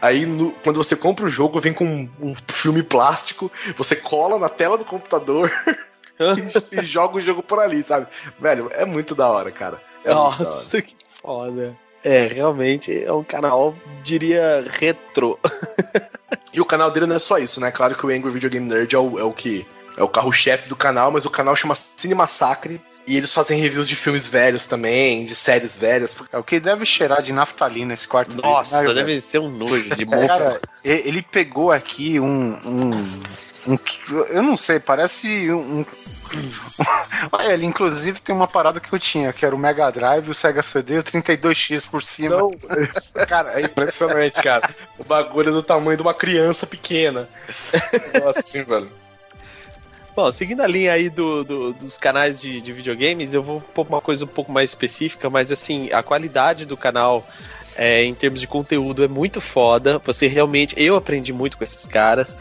Aí, no- quando você compra o jogo, vem com um, um filme plástico, você cola na tela do computador e, e joga o jogo por ali, sabe? Velho, é muito da hora, cara. É da hora. Nossa, que foda. É, realmente é um canal, diria, retrô. E o canal dele não é só isso, né? Claro que o Angry Video Game Nerd é o, é o que é o carro-chefe do canal, mas o canal chama Cine Massacre. E eles fazem reviews de filmes velhos também, de séries velhas. É o que deve cheirar de naftalina esse quarto dele, Nossa, né, deve ser um nojo de mofo. Cara, e- ele pegou aqui um. um, um eu não sei, parece um. Olha, ele inclusive tem uma parada que eu tinha, que era o Mega Drive, o Sega CD e o 32X por cima. Então, cara, é impressionante, cara. O bagulho é do tamanho de uma criança pequena. Nossa, assim, velho. Bom, seguindo a linha aí do, do- dos canais de, de videogames, eu vou pôr uma coisa um pouco mais específica, mas assim, a qualidade do canal é, em termos de conteúdo é muito foda. Você realmente. Eu aprendi muito com esses caras,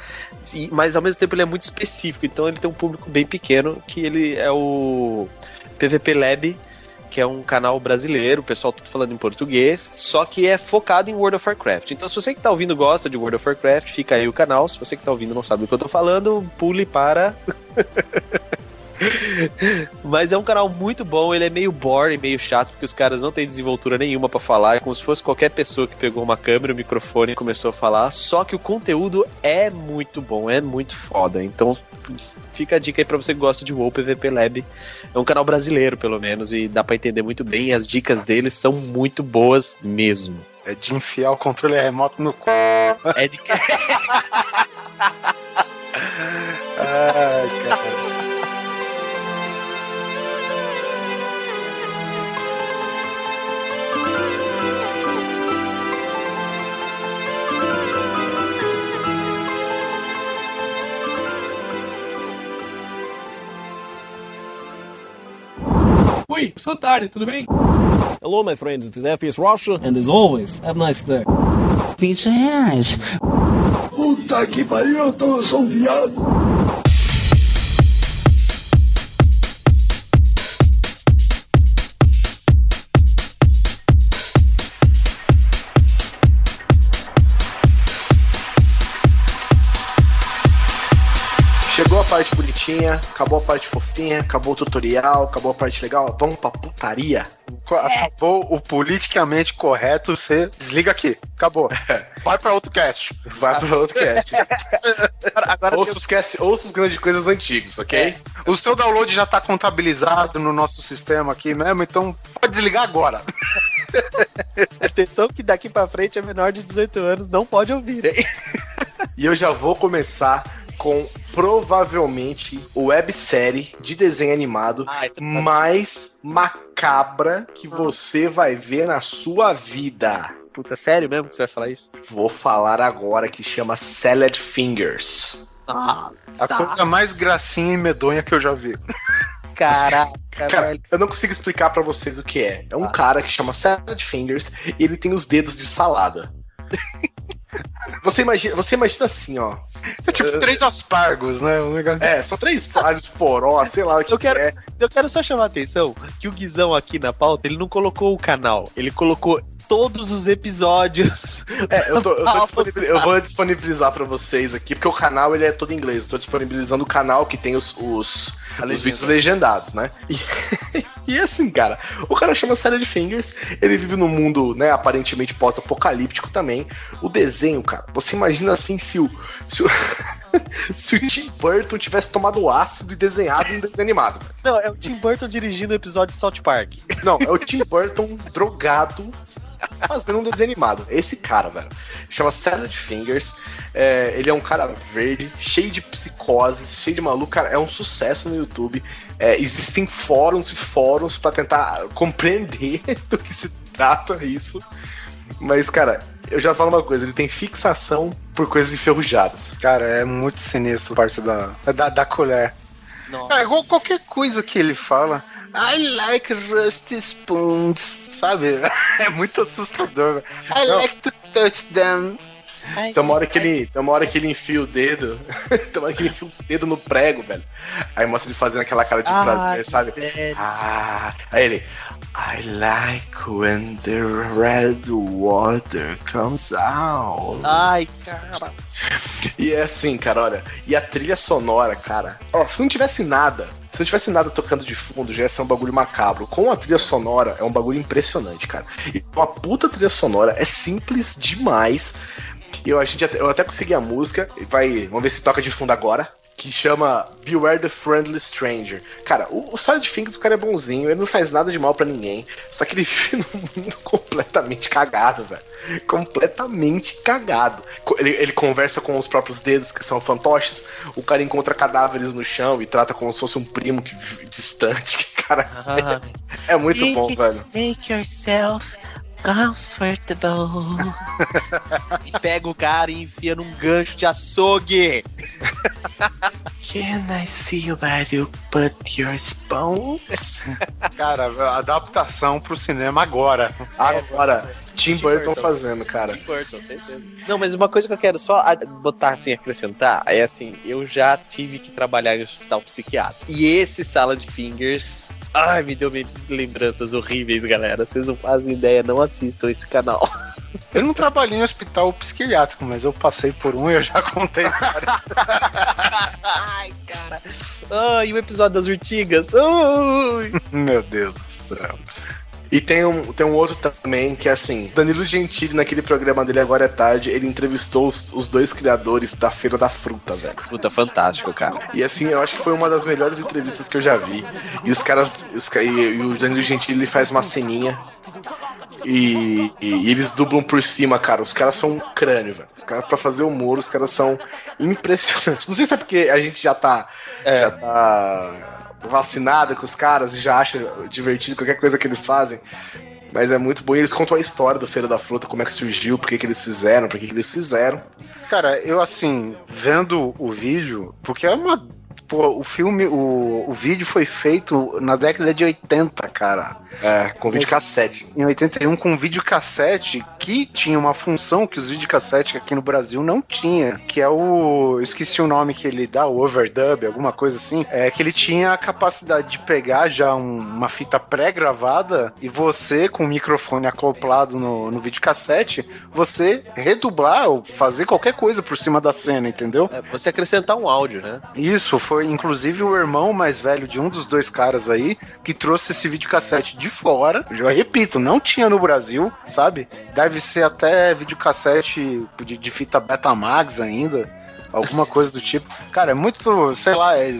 e- mas ao mesmo tempo ele é muito específico, então ele tem um público bem pequeno, que ele é o PVP Lab. Que é um canal brasileiro, o pessoal tudo falando em português, só que é focado em World of Warcraft. Então, se você que tá ouvindo gosta de World of Warcraft, fica aí o canal. Se você que tá ouvindo não sabe do que eu tô falando, pule para mas é um canal muito bom, ele é meio boring, meio chato, porque os caras não têm desenvoltura nenhuma pra falar, é como se fosse qualquer pessoa que pegou uma câmera, um microfone e começou a falar, só que o conteúdo é muito bom, é muito foda. Então fica a dica aí pra você que gosta de WoW PVP Lab. É um canal brasileiro, pelo menos, e dá pra entender muito bem, e as dicas deles são muito boas mesmo. É de enfiar o controle remoto no cu. É de Ai, cara. Oi, sou tarde, tudo bem? Hello, my friend. It is FPS Russia, and as always, have a nice day. 20 reais. Puta que pariu, eu, tô, eu sou um viado. Bonitinha, acabou a parte fofinha, acabou o tutorial, acabou a parte legal. Vamos pra putaria. Co- Acabou o politicamente correto, você desliga aqui. Acabou. Vai pra outro cast. Vai pra outro cast. Agora ouça, os cast ouça os grandes coisas antigos, ok? O seu download já tá contabilizado no nosso sistema aqui mesmo, então pode desligar agora. Atenção que daqui pra frente é menor de 18 anos, não pode ouvir, hein? E eu já vou começar com provavelmente websérie de desenho animado mais macabra que você vai ver na sua vida. Puta, sério mesmo que você vai falar isso? Vou falar agora que chama Salad Fingers. Ah, A coisa mais gracinha e medonha que eu já vi. caraca, Cara, velho. eu não consigo explicar pra vocês o que é. É um cara que chama Salad Fingers e ele tem os dedos de salada. Você imagina, você imagina assim, ó. É tipo três aspargos, né? Um negócio É, são três alhos poró, sei lá o que Eu quero- é. Eu quero só chamar a atenção que o Guizão aqui na pauta, ele não colocou o canal, ele colocou todos os episódios. É, eu, tô, eu, tô eu vou disponibilizar pra vocês aqui, porque o canal ele é todo em inglês. Eu tô disponibilizando o canal que tem os, os, os vídeos legendados, né? E, e assim, cara, o cara chama Salad Fingers, ele vive num mundo, né, aparentemente pós-apocalíptico também. O desenho, cara, você imagina assim se o. Se o, se o Tim Burton tivesse tomado ácido e desenhado um desenho animado. Não, é o Tim Burton dirigindo o episódio de South Park. Não, é o Tim Burton drogado fazendo um desenho animado. Esse cara, velho. Chama Salad Fingers. É, ele é um cara verde, cheio de psicoses, cheio de maluco. Cara, é um sucesso no YouTube. É, existem fóruns e fóruns pra tentar compreender do que se trata isso. Mas, cara, eu já falo uma coisa: ele tem fixação por coisas enferrujadas. Cara, é muito sinistro parte da, da, da colher. Nossa. É igual qualquer coisa que ele fala. I like rusty spoons, sabe? É muito assustador. I Não. like to touch them. Tem uma hora que ele, tem uma hora que ele enfia o dedo. tem uma hora que ele enfia o dedo no prego, velho. Aí mostra ele fazendo aquela cara de Ah, prazer, sabe? velho. Ah, aí ele. I like when the red water comes out. Ai, cara. E é assim, cara, olha. E a trilha sonora, cara. Ó, se não tivesse nada, se não tivesse nada tocando de fundo, já ia ser um bagulho macabro. Com a trilha sonora, é um bagulho impressionante, cara. E uma puta trilha sonora é simples demais. Eu, a gente, até- eu até consegui a música. e Vai, vamos ver se toca de fundo agora. Que chama Beware the Friendly Stranger. Cara, o, o Solid Fingers, o cara é bonzinho, ele não faz nada de mal pra ninguém. Só que ele vive num mundo completamente cagado, velho. Completamente cagado. Ele, ele conversa com os próprios dedos, que são fantoches. O cara encontra cadáveres no chão e trata como se fosse um primo que, vive distante. Que, cara, Ah, é muito bom, velho. Make yourself comfortable. e pega o cara e enfia num gancho de açougue. Can I see where you put your spoons? Cara, adaptação pro cinema agora. Agora, Tim Burton Burton. fazendo, cara. Não, mas uma coisa que eu quero só botar assim, acrescentar, é assim, eu já tive que trabalhar em hospital psiquiátrico. E esse sala de fingers. Ai, me deu me- lembranças horríveis, galera. Vocês não fazem ideia, não assistam esse canal. Eu não trabalhei em hospital psiquiátrico, mas eu passei por um e eu já contei essa história. Ai, cara. Ai, e o episódio das urtigas. Ui. Meu Deus do céu. E tem um, tem um outro também que é assim: Danilo Gentili, naquele programa dele Agora é Tarde, ele entrevistou os, os dois criadores da Feira da Fruta, velho. Puta, fantástico, cara. E assim, eu acho que foi uma das melhores entrevistas que eu já vi. E os caras. Os, e, e o Danilo Gentili ele faz uma ceninha. E, e- e eles dublam por cima, cara. Os caras são um crânio, velho. Os caras, pra fazer humor, os caras são impressionantes. Não sei se é porque a gente já tá. É. Já tá vacinado com os caras e já acha divertido qualquer coisa que eles fazem. Mas é muito bom. E eles contam a história do Feira da Fruta, como é que surgiu, por que, que eles fizeram, por que, que eles fizeram. Cara, eu assim, vendo o vídeo, porque é uma Pô, o filme, o, o vídeo foi feito na década de 80, cara. É, com vídeo cassete. Em 81 com vídeo cassete que tinha uma função que os videocassetes aqui no Brasil não tinha, que é o, eu esqueci o nome que ele dá, o overdub, alguma coisa assim, é que ele tinha a capacidade de pegar já um- uma fita pré-gravada e você com o microfone acoplado no, no videocassete, você redublar ou fazer qualquer coisa por cima da cena, entendeu? É, você acrescentar um áudio, né? Isso, foi inclusive o irmão mais velho de um dos dois caras aí que trouxe esse videocassete de fora. Eu repito, não tinha no Brasil, sabe? Deve ser até videocassete de, de fita Betamax ainda. Alguma coisa do tipo. Cara, é muito, sei lá, é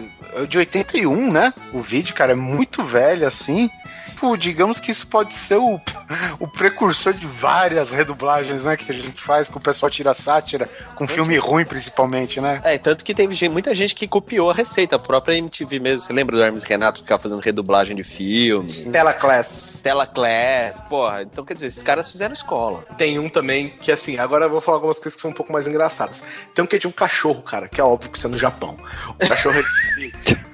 de 81, né? O vídeo, cara, é muito velho assim. Pô, digamos que isso pode ser o, o precursor de várias redublagens, né? Que a gente faz com o pessoal tira sátira, com filme ruim principalmente, né? É, tanto que teve gente- muita gente que copiou a receita, a própria MTV mesmo. Você lembra do Hermes Renato que ficava fazendo redublagem de filmes? Tela Class. Tela Class, porra. Então, quer dizer, esses caras fizeram escola. Tem um também que, assim, agora eu vou falar algumas coisas que são um pouco mais engraçadas. Tem um que é de um cachorro, cara, que é óbvio que isso é no Japão. O cachorro.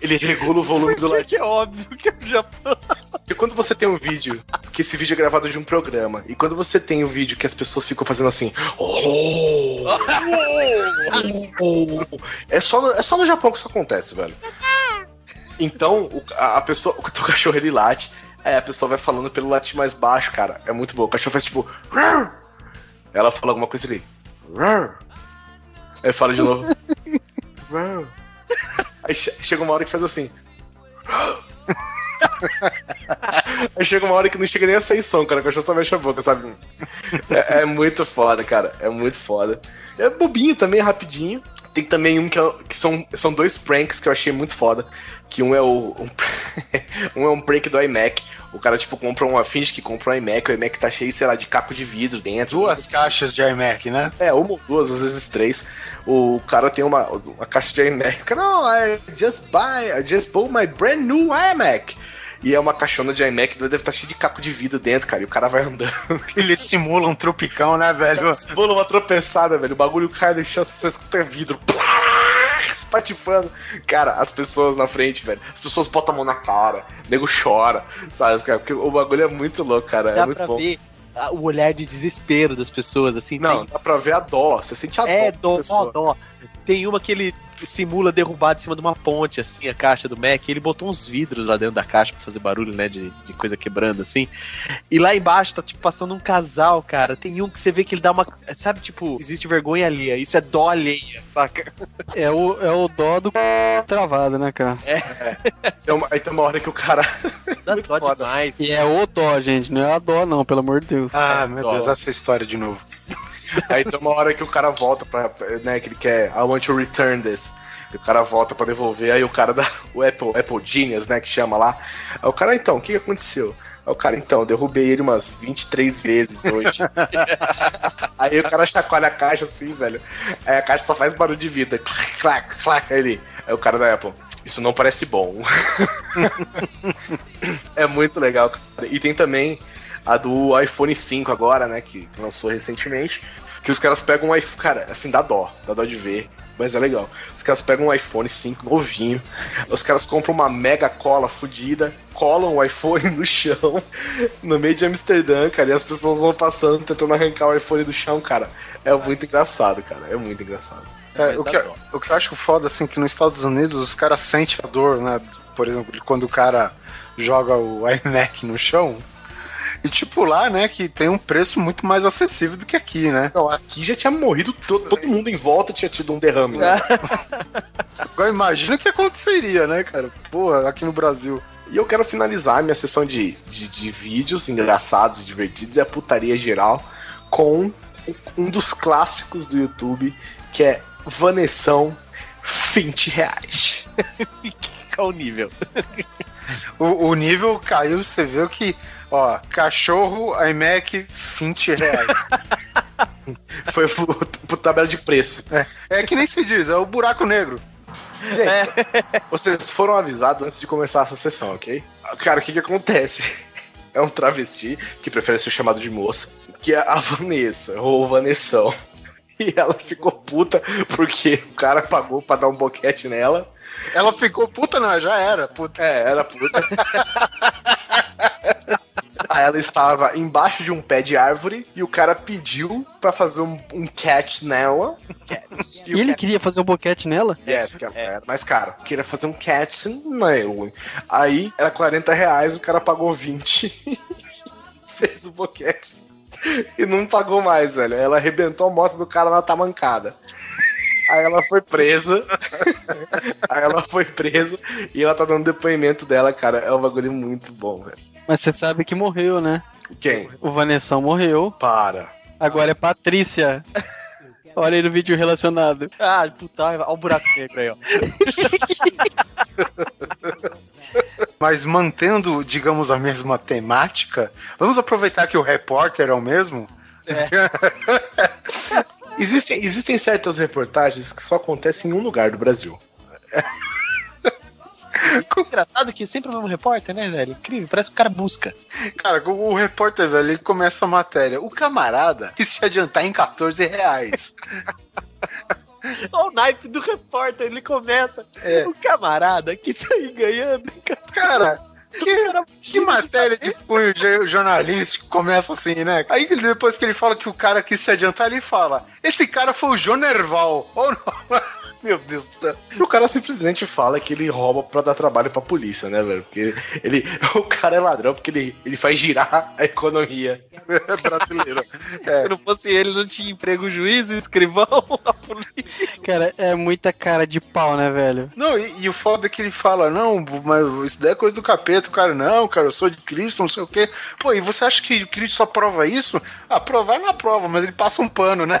ele- regula o volume do. Que é óbvio que é o Japão. Porque quando você tem um vídeo, que esse vídeo é gravado de um programa, e quando você tem um vídeo que as pessoas ficam fazendo assim. "Oh, oh, oh", é, só no, é só no Japão que isso acontece, velho. Então, o- a, a pessoa. O teu cachorro ele late, aí a pessoa vai falando pelo latir mais baixo, cara. É muito bom. O cachorro faz tipo. "Rrr". Ela fala alguma coisa ali. Aí fala de novo. Aí che- chega uma hora que faz assim. Aí chega uma hora que não chega nem a sair som, cara. O cachorro só mexe a boca, sabe? É, é muito foda, cara. É muito foda. É bobinho também, rapidinho. Tem também um que, é- que são, são dois pranks que eu achei muito foda. Que um é o. Um, um é um prank do iMac. O cara, tipo, compra uma. Finge que compra um iMac, o iMac tá cheio, sei lá, de caco de vidro dentro. Duas caixas de iMac, né? É, uma ou duas, às vezes três. O cara tem uma, uma caixa de iMac. O cara, não, I just buy, I just bought my brand new iMac. E é uma caixona de iMac, deve estar cheio de caco de vidro dentro, cara. E o cara vai andando. Ele simula um tropicão, né, velho? Pula uma tropeçada, velho. O bagulho cai no chão, você escuta vidro. Plá, Espatifando. Cara, as pessoas na frente, velho. As pessoas botam a mão na cara. O nego chora, sabe? cara? Porque o bagulho é muito louco, cara. Dá é muito pra bom. ver o olhar de desespero das pessoas, assim. Não, tem- dá pra ver a dó. Você sente a dó. É, dó, dó. Tem uma que ele simula derrubar de cima de uma ponte, assim, a caixa do Mac. Ele botou uns vidros lá dentro da caixa pra fazer barulho, né? De, de coisa quebrando, assim. E lá embaixo tá, tipo, passando um casal, cara. Tem um que você vê que ele dá uma. Sabe, tipo, existe vergonha alheia. Isso é dó alheia, saca? É o, é o dó do travado, né, cara? Tem uma- aí tem uma hora que o cara. Dá dó foda. demais. E é o dó, gente, não é a dó, não, pelo amor de Deus. Ah, meu dó. Deus, essa história de novo. Aí tem uma hora que o cara volta pra. né, que ele quer. I want to return this. E o cara volta pra devolver, aí o cara dá. O Apple, Apple Genius, né, que chama lá. Aí o cara, então, o que, aconteceu? Aí o cara, então, derrubei ele umas 23 vezes hoje. aí o cara chacoalha a caixa assim, velho. Aí a caixa só faz barulho de vida. Clac, clac, clac. Aí ele. Aí o cara da Apple. Isso não parece bom. é muito legal, cara. E tem também a do iPhone 5 agora, né? Que, que lançou recentemente. Que os caras pegam um iPhone. Cara, assim, dá dó. Dá dó de ver. Mas é legal. Os caras pegam um iPhone 5 novinho. Os caras compram uma mega cola fodida. Colam o iPhone no chão. No meio de Amsterdã, cara. E as pessoas vão passando, tentando arrancar o iPhone do chão, cara. É muito engraçado, cara. É muito engraçado. É, o, que, o que eu acho foda, assim, que nos Estados Unidos os caras sentem a dor, né? Por exemplo, de quando o cara joga o iMac no chão. E tipo lá, né, que tem um preço muito mais acessível do que aqui, né? Não, aqui já tinha morrido. to- Todo mundo em volta tinha tido um derrame. Né? Agora imagina o que aconteceria, né, cara? Porra, aqui no Brasil. E eu quero finalizar minha sessão de, de, de vídeos engraçados e divertidos e a putaria geral com um dos clássicos do YouTube, que é Vanessão 20 reais. Qual o nível? O, o nível caiu, você viu que, ó, cachorro, iMac, 20 reais. Foi pro, pro tabela de preço. é que nem se diz, é o buraco negro. Gente, vocês foram avisados antes de começar essa sessão, ok? Cara, o que que acontece? É um travesti que prefere ser chamado de moça, que é a Vanessa, ou Vanessão. E ela ficou puta porque o cara pagou pra dar um boquete nela. Ela ficou puta, não, já era, puta. É, era puta. Aí ela estava embaixo de um pé de árvore e o cara pediu pra fazer um, um catch nela. E ele queria fazer um boquete nela? É, porque ela era mais caro. Queria fazer um catch nela. Aí era 40 reais, o cara pagou 20 fez o boquete. E não pagou mais, velho. Ela arrebentou a moto do cara na tamancada. Aí ela foi presa. Aí ela foi presa e ela tá dando depoimento dela, cara. É um bagulho muito bom, velho. Mas você sabe que morreu, né? Quem? O Vanessão morreu. Para. Agora é Patrícia. Olha aí no vídeo relacionado. Ah, puta, olha o buraco negro aí, ó. Mas mantendo, digamos, a mesma temática, vamos aproveitar que o repórter é o mesmo? Existem, existem certas reportagens que só acontecem em um lugar do Brasil. Engraçado que sempre é um repórter, né, velho? Incrível, parece que o cara busca. Cara, o, o repórter, velho, ele começa a matéria. O camarada que se adiantar em 14 reais. Olha o naipe do repórter, ele começa. É. O camarada que sair ganhando. Cara, que, que matéria de cunho jornalístico começa assim, né? Aí depois que ele fala que o cara quis se adiantar, ele fala: Esse cara foi o Jonerval. Ou não? Meu Deus do céu. E o cara simplesmente fala que ele rouba pra dar trabalho pra polícia, né, velho? Porque ele, o cara é ladrão porque ele, ele faz girar a economia. É brasileiro. Se não fosse ele, não tinha emprego juiz, o escrivão, a polícia. Cara, é muita cara de pau, né, velho? Não, e, e o foda é que ele fala, não, mas isso daí é coisa do capeta, o cara, não, cara, eu sou de Cristo, não sei o quê. Pô, e você acha que Cristo só prova isso? Ah, provar na prova, mas ele passa um pano, né?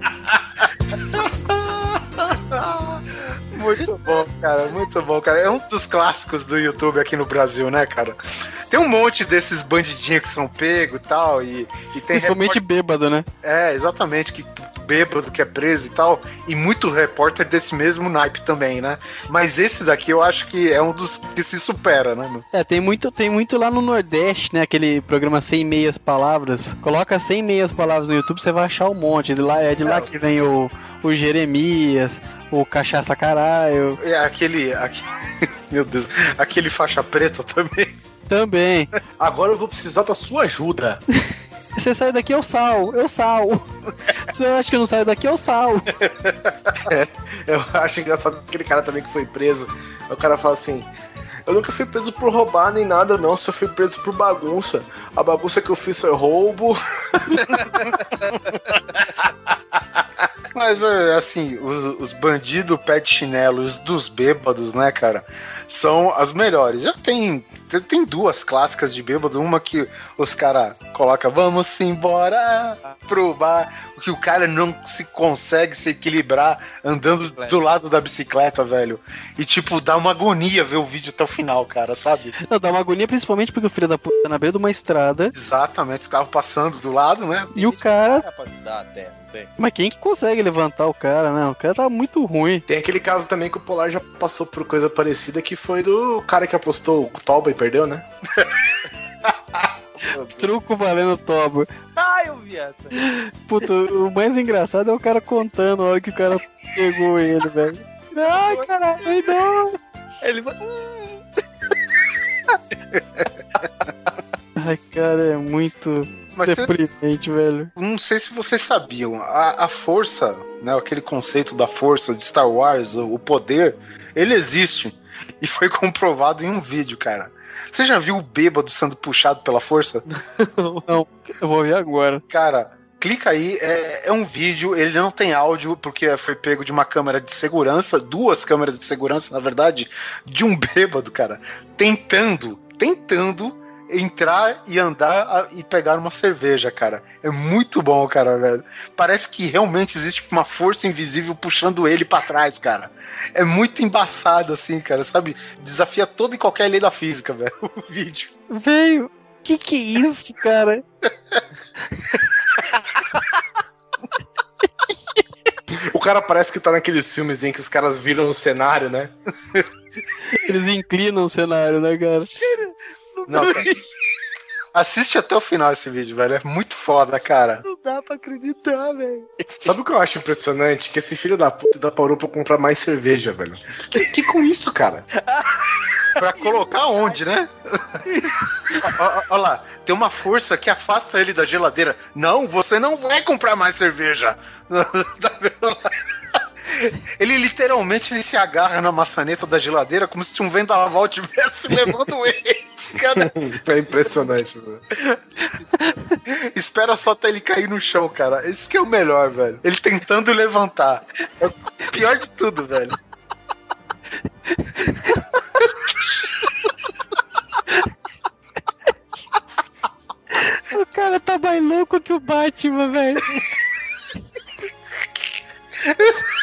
Muito bom, cara, muito bom, cara. É um dos clássicos do YouTube aqui no Brasil, né, cara? Tem um monte desses bandidinhos que são pegos e tal, e, e tem Principalmente bêbado, né? é, exatamente, que bêbado que é preso e tal, e muito repórter desse mesmo naipe também, né? Mas esse daqui eu acho que é um dos que se supera, né? meu? É, tem muito, tem muito lá no Nordeste, né? Aquele programa 100 meias palavras. Coloca 100 meias palavras no YouTube, você vai achar um monte. De lá, é de lá que vem o, o Jeremias, o Cachaça Caralho. É aquele, aque- Meu Deus, aquele faixa preta também. Também. Agora eu vou precisar da sua ajuda. Você sai daqui, eu sal, eu sal. Se eu acho que eu não saio daqui, eu sal. Eu acho engraçado aquele cara também que foi preso. O cara fala assim: Eu nunca fui preso por roubar nem nada, não. Só fui preso por bagunça. A bagunça que eu fiz foi roubo. Mas, é, assim, os, os bandidos pé de chinelos dos bêbados, né, cara? São as melhores. Já tem, tem- duas clássicas de bêbados. Uma que os caras colocam, vamos embora pro bar. Que o cara não se consegue se equilibrar andando do lado da bicicleta, velho. E, tipo, dá uma agonia ver o vídeo até o final, cara, sabe? Não, dá uma agonia, principalmente porque o filho da puta tá na beira de uma estrada Exatamente, os carros passando do lado, né? e o cara. Dá até, Mas quem que consegue levantar o cara, né? O cara tá muito ruim. Tem aquele caso também que o Polar já passou por coisa parecida, que foi do cara que apostou o Toba e perdeu, né? Truco valendo tobo. Ah, eu vi essa. Puta, o mais engraçado é o cara contando a hora que o cara pegou ele, velho. Ai, caralho, não. Ele vai. Ai, cara, é muito Mas você- deprimente, velho. Não sei se vocês sabiam, a, a força, né, aquele conceito da força de Star Wars, o, o poder, ele existe. E foi comprovado em um vídeo, cara. Você já viu o bêbado sendo puxado pela força? Não, eu vou ver agora. Cara, clica aí, é, é um vídeo, ele não tem áudio, porque foi pego de uma câmera de segurança, duas câmeras de segurança, na verdade, de um bêbado, cara, tentando, tentando entrar e andar a- e pegar uma cerveja, cara. É muito bom, cara, velho. Parece que realmente existe uma força invisível puxando ele pra trás, cara. É muito embaçado, assim, cara, sabe? Desafia toda e qualquer lei da física, velho, o vídeo. Veio. Que que é isso, cara? O cara parece que tá naqueles filmes em que os caras viram o cenário, né? Eles inclinam o cenário, né, cara? Não, Assiste até o final esse vídeo, velho. É muito foda, cara. Não dá pra acreditar, velho. Sabe o que eu acho impressionante? Que esse filho da puta da parou pra comprar mais cerveja, velho. Que, que com isso, cara? Pra colocar onde, né? Olha lá, tem uma força que afasta ele da geladeira. Não, você não vai comprar mais cerveja. Ele literalmente ele se agarra na maçaneta da geladeira como se um vendaval tivesse levando ele. Cara, É impressionante, velho. espera só até ele cair no chão, cara. Esse que é o melhor, velho. Ele tentando levantar. É o pior de tudo, velho. O cara tá mais louco que o Batman, velho.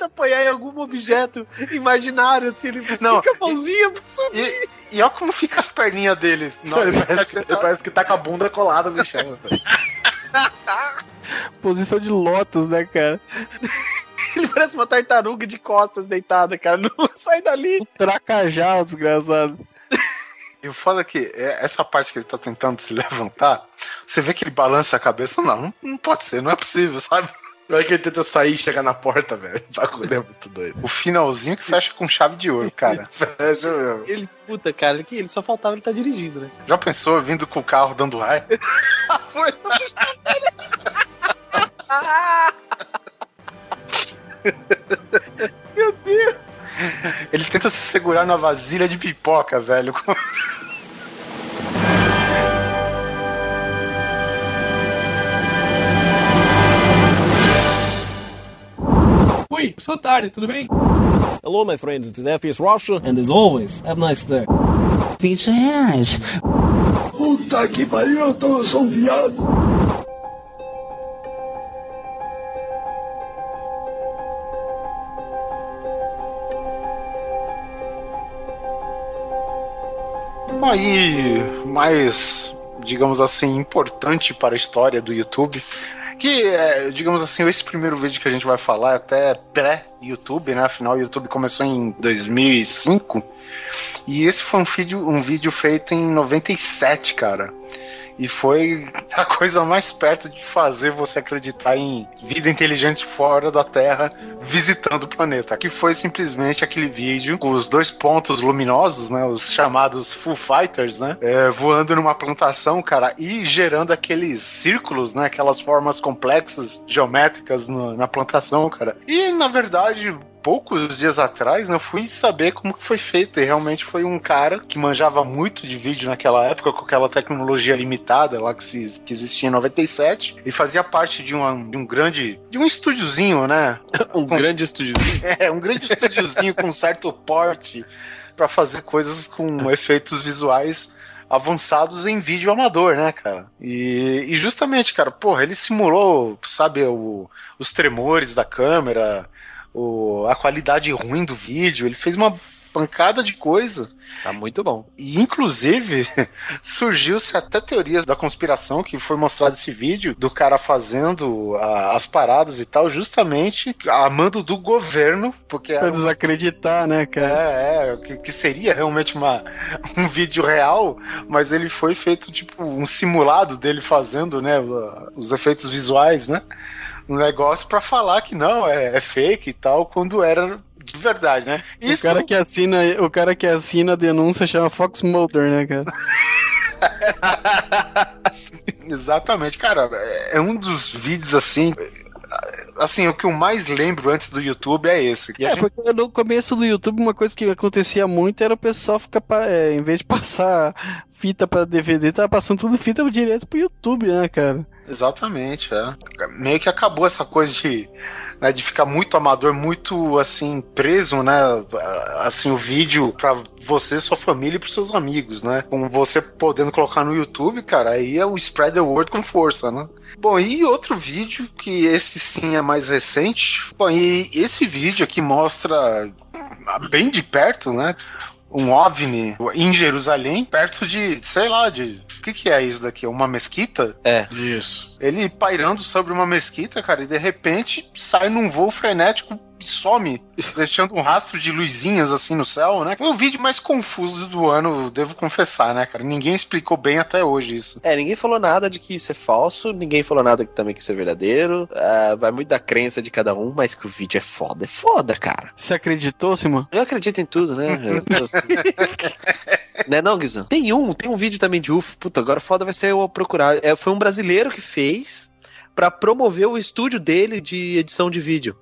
Tenta apoiar em algum objeto imaginário, assim, ele Não, fica a mãozinha pra subir. E, e olha como fica as perninhas dele. Hora Ele parece, tá ele parece que tá com a bunda colada no chão, velho. Posição de Lotus, né, cara? Ele parece uma tartaruga de costas deitada, cara. Não sai dali. Tracajá, o desgraçado. E o foda é que é, essa parte que ele tá tentando se levantar, você vê que ele balança a cabeça. Não, não, não pode ser, não é possível, sabe? Na hora que ele tenta sair e chegar na porta, velho. O bagulho é muito doido. O finalzinho que fecha com chave de ouro, cara. Fecha mesmo. Ele, puta, cara, ele, ele só faltava ele tá dirigindo, né? Já pensou vindo com o carro dando raio? Força Meu Deus. Ele tenta se segurar na vasilha de pipoca, velho. Oi, sou otário, tudo bem? Hello, my friend. It is FPS Russia, and as always, have a nice day. 20 reais. Puta que pariu, eu, tô, eu sou um viado. Aí, mais, digamos assim, importante para a história do YouTube, que é, digamos assim, esse primeiro vídeo que a gente vai falar é até pré-YouTube, né? Afinal, o YouTube começou em 2005. E esse foi um vídeo, um vídeo feito em 97, cara. E foi a coisa mais perto de fazer você acreditar em vida inteligente fora da Terra visitando o planeta. Que foi simplesmente aquele vídeo com os dois pontos luminosos, né? Os chamados Full Fighters, né? é, voando numa plantação, cara, e gerando aqueles círculos, né? Aquelas formas complexas, geométricas no- na plantação, cara. E na verdade, poucos dias atrás, né, eu fui saber como que foi feito. E realmente foi um cara que manjava muito de vídeo naquela época, com aquela tecnologia limitada lá que, se- que existia em 97. E fazia parte de, uma, de um grande. de um estúdiozinho, né? Um grande estúdio. É, um grande estúdiozinho com certo porte pra fazer coisas com efeitos visuais avançados em vídeo amador, né, cara? E, e justamente, cara, porra, ele simulou, sabe, o- os tremores da câmera, o- a qualidade ruim do vídeo, ele fez uma pancada de coisa. Tá muito bom. E, inclusive, surgiu-se até teorias da conspiração que foi mostrado esse vídeo do cara fazendo a- as paradas e tal, justamente a mando do governo, porque Pra desacreditar, né, cara? é, é, que, que seria realmente uma, um vídeo real, mas ele foi feito tipo um simulado dele fazendo, né, os efeitos visuais, né? Um negócio pra falar que não, é, é fake e tal, quando era de verdade, né? O cara que assina, o cara que assina a denúncia chama Fox Mulder, né, cara? Exatamente, cara, é um dos vídeos assim. Assim, o que eu mais lembro antes do YouTube é esse. É, gente- porque no começo do YouTube, uma coisa que acontecia muito era o pessoal ficar, é, em vez de passar fita pra DVD, tava passando tudo fita direto pro YouTube, né, cara? Exatamente, é. Meio que acabou essa coisa de, né, de ficar muito amador, muito assim, preso, né? Assim, o vídeo pra você, sua família e pros seus amigos, né? Com você podendo colocar no YouTube, cara, aí é o spread the word com força, né? Bom, e outro vídeo, que esse sim é mais recente. Bom, e esse vídeo aqui mostra bem de perto, né? Um OVNI em Jerusalém, perto de, sei lá, de. Que que, que é isso daqui? Uma mesquita? É. Isso. Ele pairando sobre uma mesquita, cara, e de repente sai num voo frenético some, deixando um rastro de luzinhas assim no céu, né? Foi o vídeo mais confuso do ano, devo confessar, né, cara? Ninguém explicou bem até hoje isso. É, ninguém falou nada de que isso é falso, ninguém falou nada que também que isso é verdadeiro. Ah, vai muito da crença de cada um, mas que o vídeo é foda. É foda, cara. Você acreditou, Simão? Eu acredito em tudo, né? Né não, Guizão? Tem um, tem um vídeo também de UFO. Puta, agora foda vai ser eu procurar. É, foi um brasileiro que fez pra promover o estúdio dele de edição de vídeo.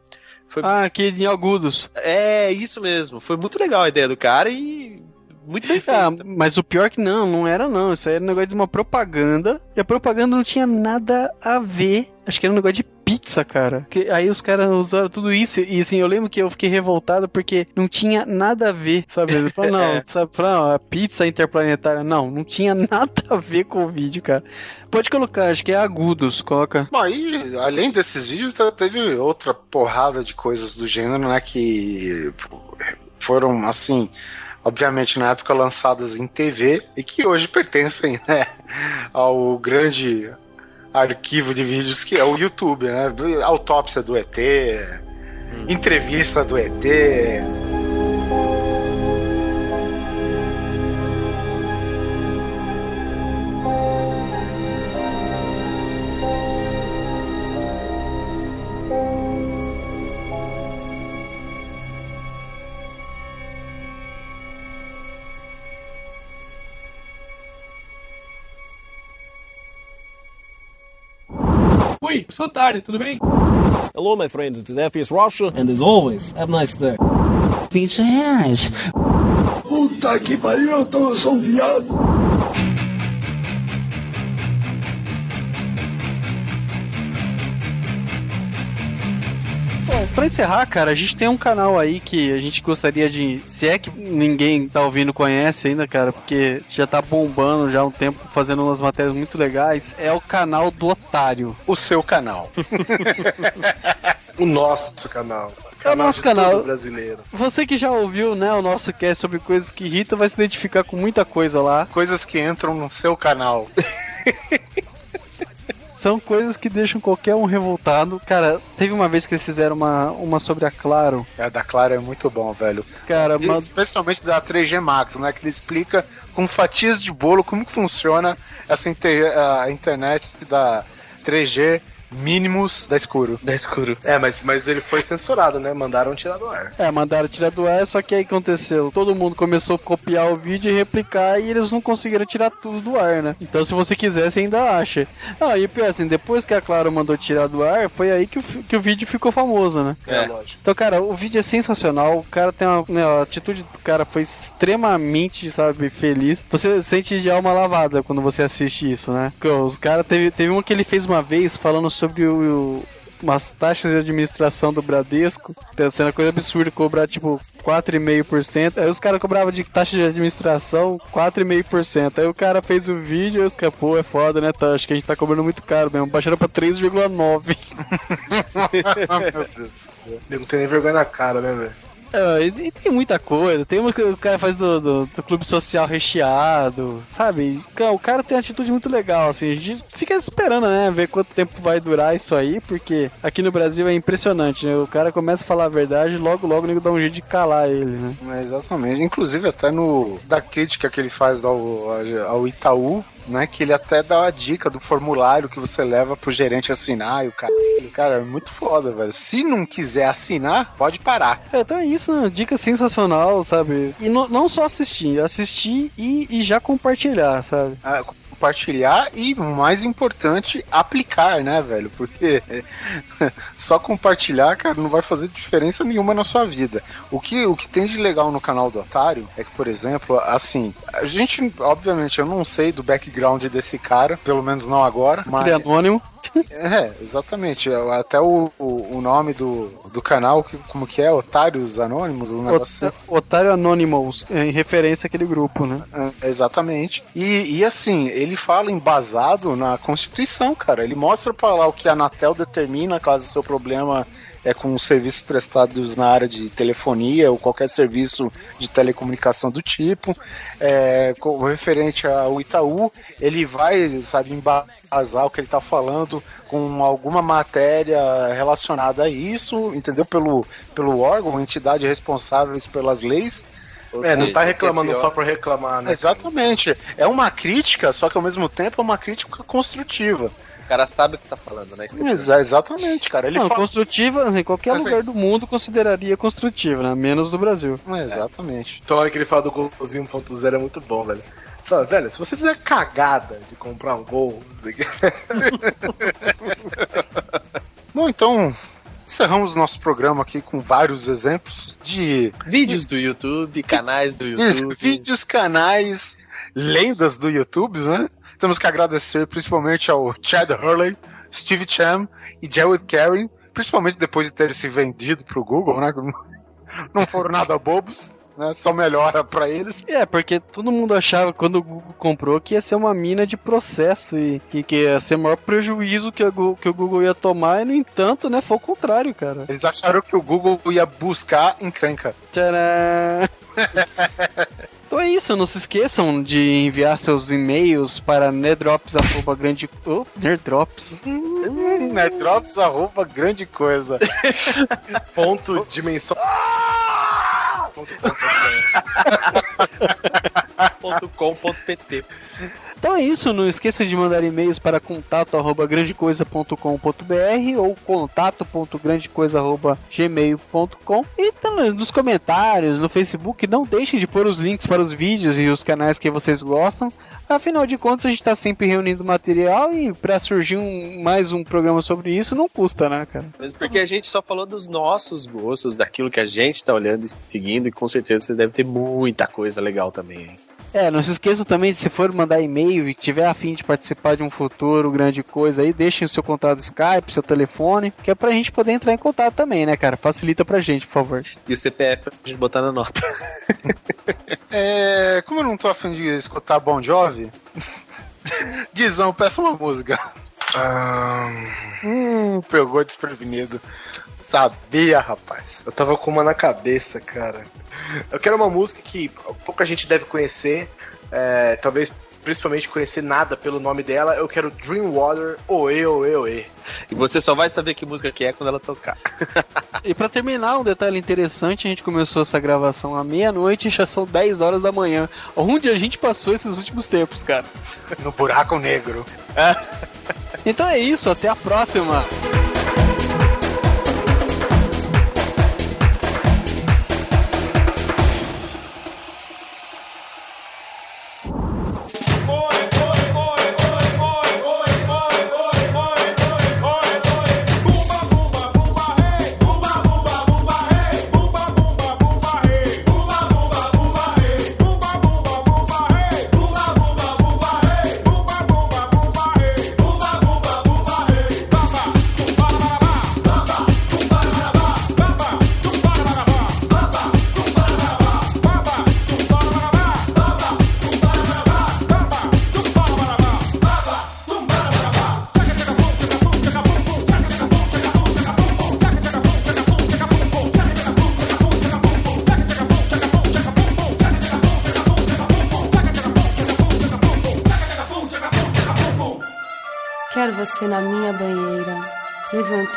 Foi- Ah, aqui em Agudos. É, isso mesmo. Foi muito legal a ideia do cara e muito bem feito. Ah, mas o pior que não, não era não. Isso aí era um negócio de uma propaganda. E a propaganda não tinha nada a ver. Acho que era um negócio de pizza, cara. Que, aí os caras usaram tudo isso. E assim, eu lembro que eu fiquei revoltado porque não tinha nada a ver, sabe? Eles falaram, não, sabe, falaram, "Não, a pizza interplanetária. Não, não tinha nada a ver com o vídeo, cara. Pode colocar, acho que é agudos, coloca. Bom, aí, além desses vídeos, te- teve outra porrada de coisas do gênero, né? Que foram, assim, obviamente na época lançadas em TV e que hoje pertencem, né, ao grande arquivo de vídeos que é o YouTube, né? Autópsia do ET, entrevista do ET. Oi, sou Tarde, tudo bem? Hello, my friends. It is FS Russia, and as always, have a nice day. 20 reais. Puta que pariu, eu, tô, eu sou um viado. Bom, pra encerrar, cara, a gente tem um canal aí que a gente gostaria de. Se é que ninguém tá ouvindo conhece ainda, cara, porque já tá bombando já há um tempo, fazendo umas matérias muito legais. É o canal do Otário. O seu canal. O nosso canal. É o nosso canal. brasileiro. Você que já ouviu, né, o nosso cast sobre coisas que irritam, vai se identificar com muita coisa lá. Coisas que entram no seu canal. São coisas que deixam qualquer um revoltado. Cara, teve uma vez que eles fizeram uma, uma sobre a Claro. A da Claro é muito bom, velho. Cara, E mas Especialmente da 3G Max, né? Que ele explica com fatias de bolo como que funciona essa inter- a internet da 3G mínimos da escuro. Da escuro. É, mas, mas ele foi censurado, né? Mandaram tirar do ar. É, mandaram tirar do ar, só que aí aconteceu. Todo mundo começou a copiar o vídeo e replicar e eles não conseguiram tirar tudo do ar, né? Então se você quiser, você ainda acha. Ah, e pior assim, depois que a Claro mandou tirar do ar, foi aí que o, que o vídeo ficou famoso, né? É, lógico. Então, cara, o vídeo é sensacional. O cara tem uma. né, a atitude do cara foi extremamente, sabe, feliz. Você sente de alma lavada quando você assiste isso, né? Porque os caras teve, teve uma que ele fez uma vez falando sobre o. umas taxas de administração do Bradesco, tá sendo coisa absurda cobrar tipo 4,5%. Aí os caras cobravam de taxa de administração 4,5%. Aí o cara fez o vídeo e os caras, pô, é foda, né? Tá, acho que a gente tá cobrando muito caro mesmo. Baixaram pra 3,9%. Meu Deus do céu. Não tem nem vergonha na cara, né, velho? É, e, e tem muita coisa. Tem uma que o cara faz do, do, do clube social recheado, sabe? O cara tem uma atitude muito legal, assim. A gente fica esperando, né? Ver quanto tempo vai durar isso aí, porque aqui no Brasil é impressionante, né? O cara começa a falar a verdade logo, logo o nego dá um jeito de calar ele, né? É, exatamente. Inclusive até no da crítica que ele faz ao, ao Itaú, né? Que ele até dá a dica do formulário que você leva pro gerente assinar e o cara. Cara, é muito foda, velho. Se não quiser assinar, pode parar. É, então é isso, né? Dica sensacional, sabe? E no- não só assistir, assistir e, e já compartilhar, sabe? Ah, compartilhar e, mais importante, aplicar, né, velho? Porque só compartilhar, cara, não vai fazer diferença nenhuma na sua vida. O que, o que tem de legal no canal do Otário é que, por exemplo, assim, a gente, obviamente, eu não sei do background desse cara, pelo menos não agora, mas Ele é anônimo. É, exatamente. Até o, o, o nome do, do canal, que, como que é? Otários Anônimos? Um negócio Ot- Otário Anonymous, em referência àquele grupo, né? É, Exatamente. E, e assim, ele fala embasado na Constituição, cara. Ele mostra pra lá o que a Anatel determina caso o seu problema é com os serviços prestados na área de telefonia ou qualquer serviço de telecomunicação do tipo. É, referente ao Itaú, ele vai, sabe, embasar o que ele tá falando com alguma matéria relacionada a isso, entendeu? Pelo, pelo órgão, entidade responsáveis pelas leis. É, não tá seja, reclamando é só por reclamar, né? Exatamente. É uma crítica, só que ao mesmo tempo é uma crítica construtiva. O cara sabe o que tá falando, né? Isso que eu Exa- exatamente, cara. Ele Não, fala... construtiva, em qualquer Assim. lugar do mundo consideraria construtiva, né? Menos do Brasil. É, Exatamente. Então a hora que ele fala do golzinho 1.0 é muito bom, velho. Fala, velho, se você fizer cagada de comprar um gol. Bom, então encerramos nosso programa aqui com vários exemplos de Vídeos do YouTube, canais do YouTube. vídeos, canais, lendas do YouTube, né? Temos que agradecer principalmente ao Chad Hurley, Steve Cham e Jared Carey, principalmente depois de terem se vendido pro Google, né? Não foram nada bobos, né? Só melhora pra eles. É, porque todo mundo achava quando o Google comprou que ia ser uma mina de processo e que, que ia ser o maior prejuízo que, a que o Google ia tomar, e no entanto, né, foi o contrário, cara. Eles acharam que o Google ia buscar encrenca. Tcharam! Então é isso, não se esqueçam de enviar seus e-mails para nerdrops.grande... Oh, nerdrops. Nerdrops arroba grande coisa. Ponto dimensão. .com.pt Então é isso, não esqueça de mandar e-mails para contato@grandecoisa.com.br ou contato.grandecoisa@gmail.com e também nos comentários no Facebook não deixem de pôr os links para os vídeos e os canais que vocês gostam. Afinal de contas, a gente está sempre reunindo material e para surgir um- mais um programa sobre isso não custa, né, cara? Mesmo porque a gente só falou dos nossos gostos, daquilo que a gente tá olhando e seguindo, e com certeza vocês devem ter muita coisa legal também, hein? É, não se esqueçam também de se for mandar e-mail e tiver a fim de participar de um futuro grande coisa aí, deixem o seu contato Skype, seu telefone, que é pra gente poder entrar em contato também, né, cara? Facilita pra gente, por favor. E o CPF pra gente botar na nota. É, como eu não tô afim de escutar Bon Jovi, Guizão, peça uma música. Ah, hum, pegou desprevenido. Sabia, rapaz. Eu tava com uma na cabeça, cara. Eu quero uma música que pouca gente deve conhecer, é, talvez principalmente conhecer nada pelo nome dela. Eu quero Dream Water, Oê, Oê, Oê. E você só vai saber que música que é quando ela tocar. E pra terminar, um detalhe interessante, a gente começou essa gravação à meia-noite e já são 10 horas da manhã. Onde a gente passou esses últimos tempos, cara? No buraco negro. Então é isso, até a próxima!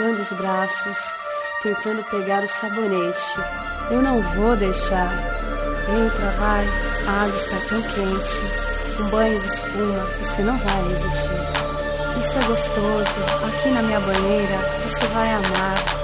Levantando os braços, tentando pegar o sabonete. Eu não vou deixar. Entra, vai, a água está tão quente. Um banho de espuma, você não vai resistir. Isso é gostoso. Aqui na minha banheira, você vai amar.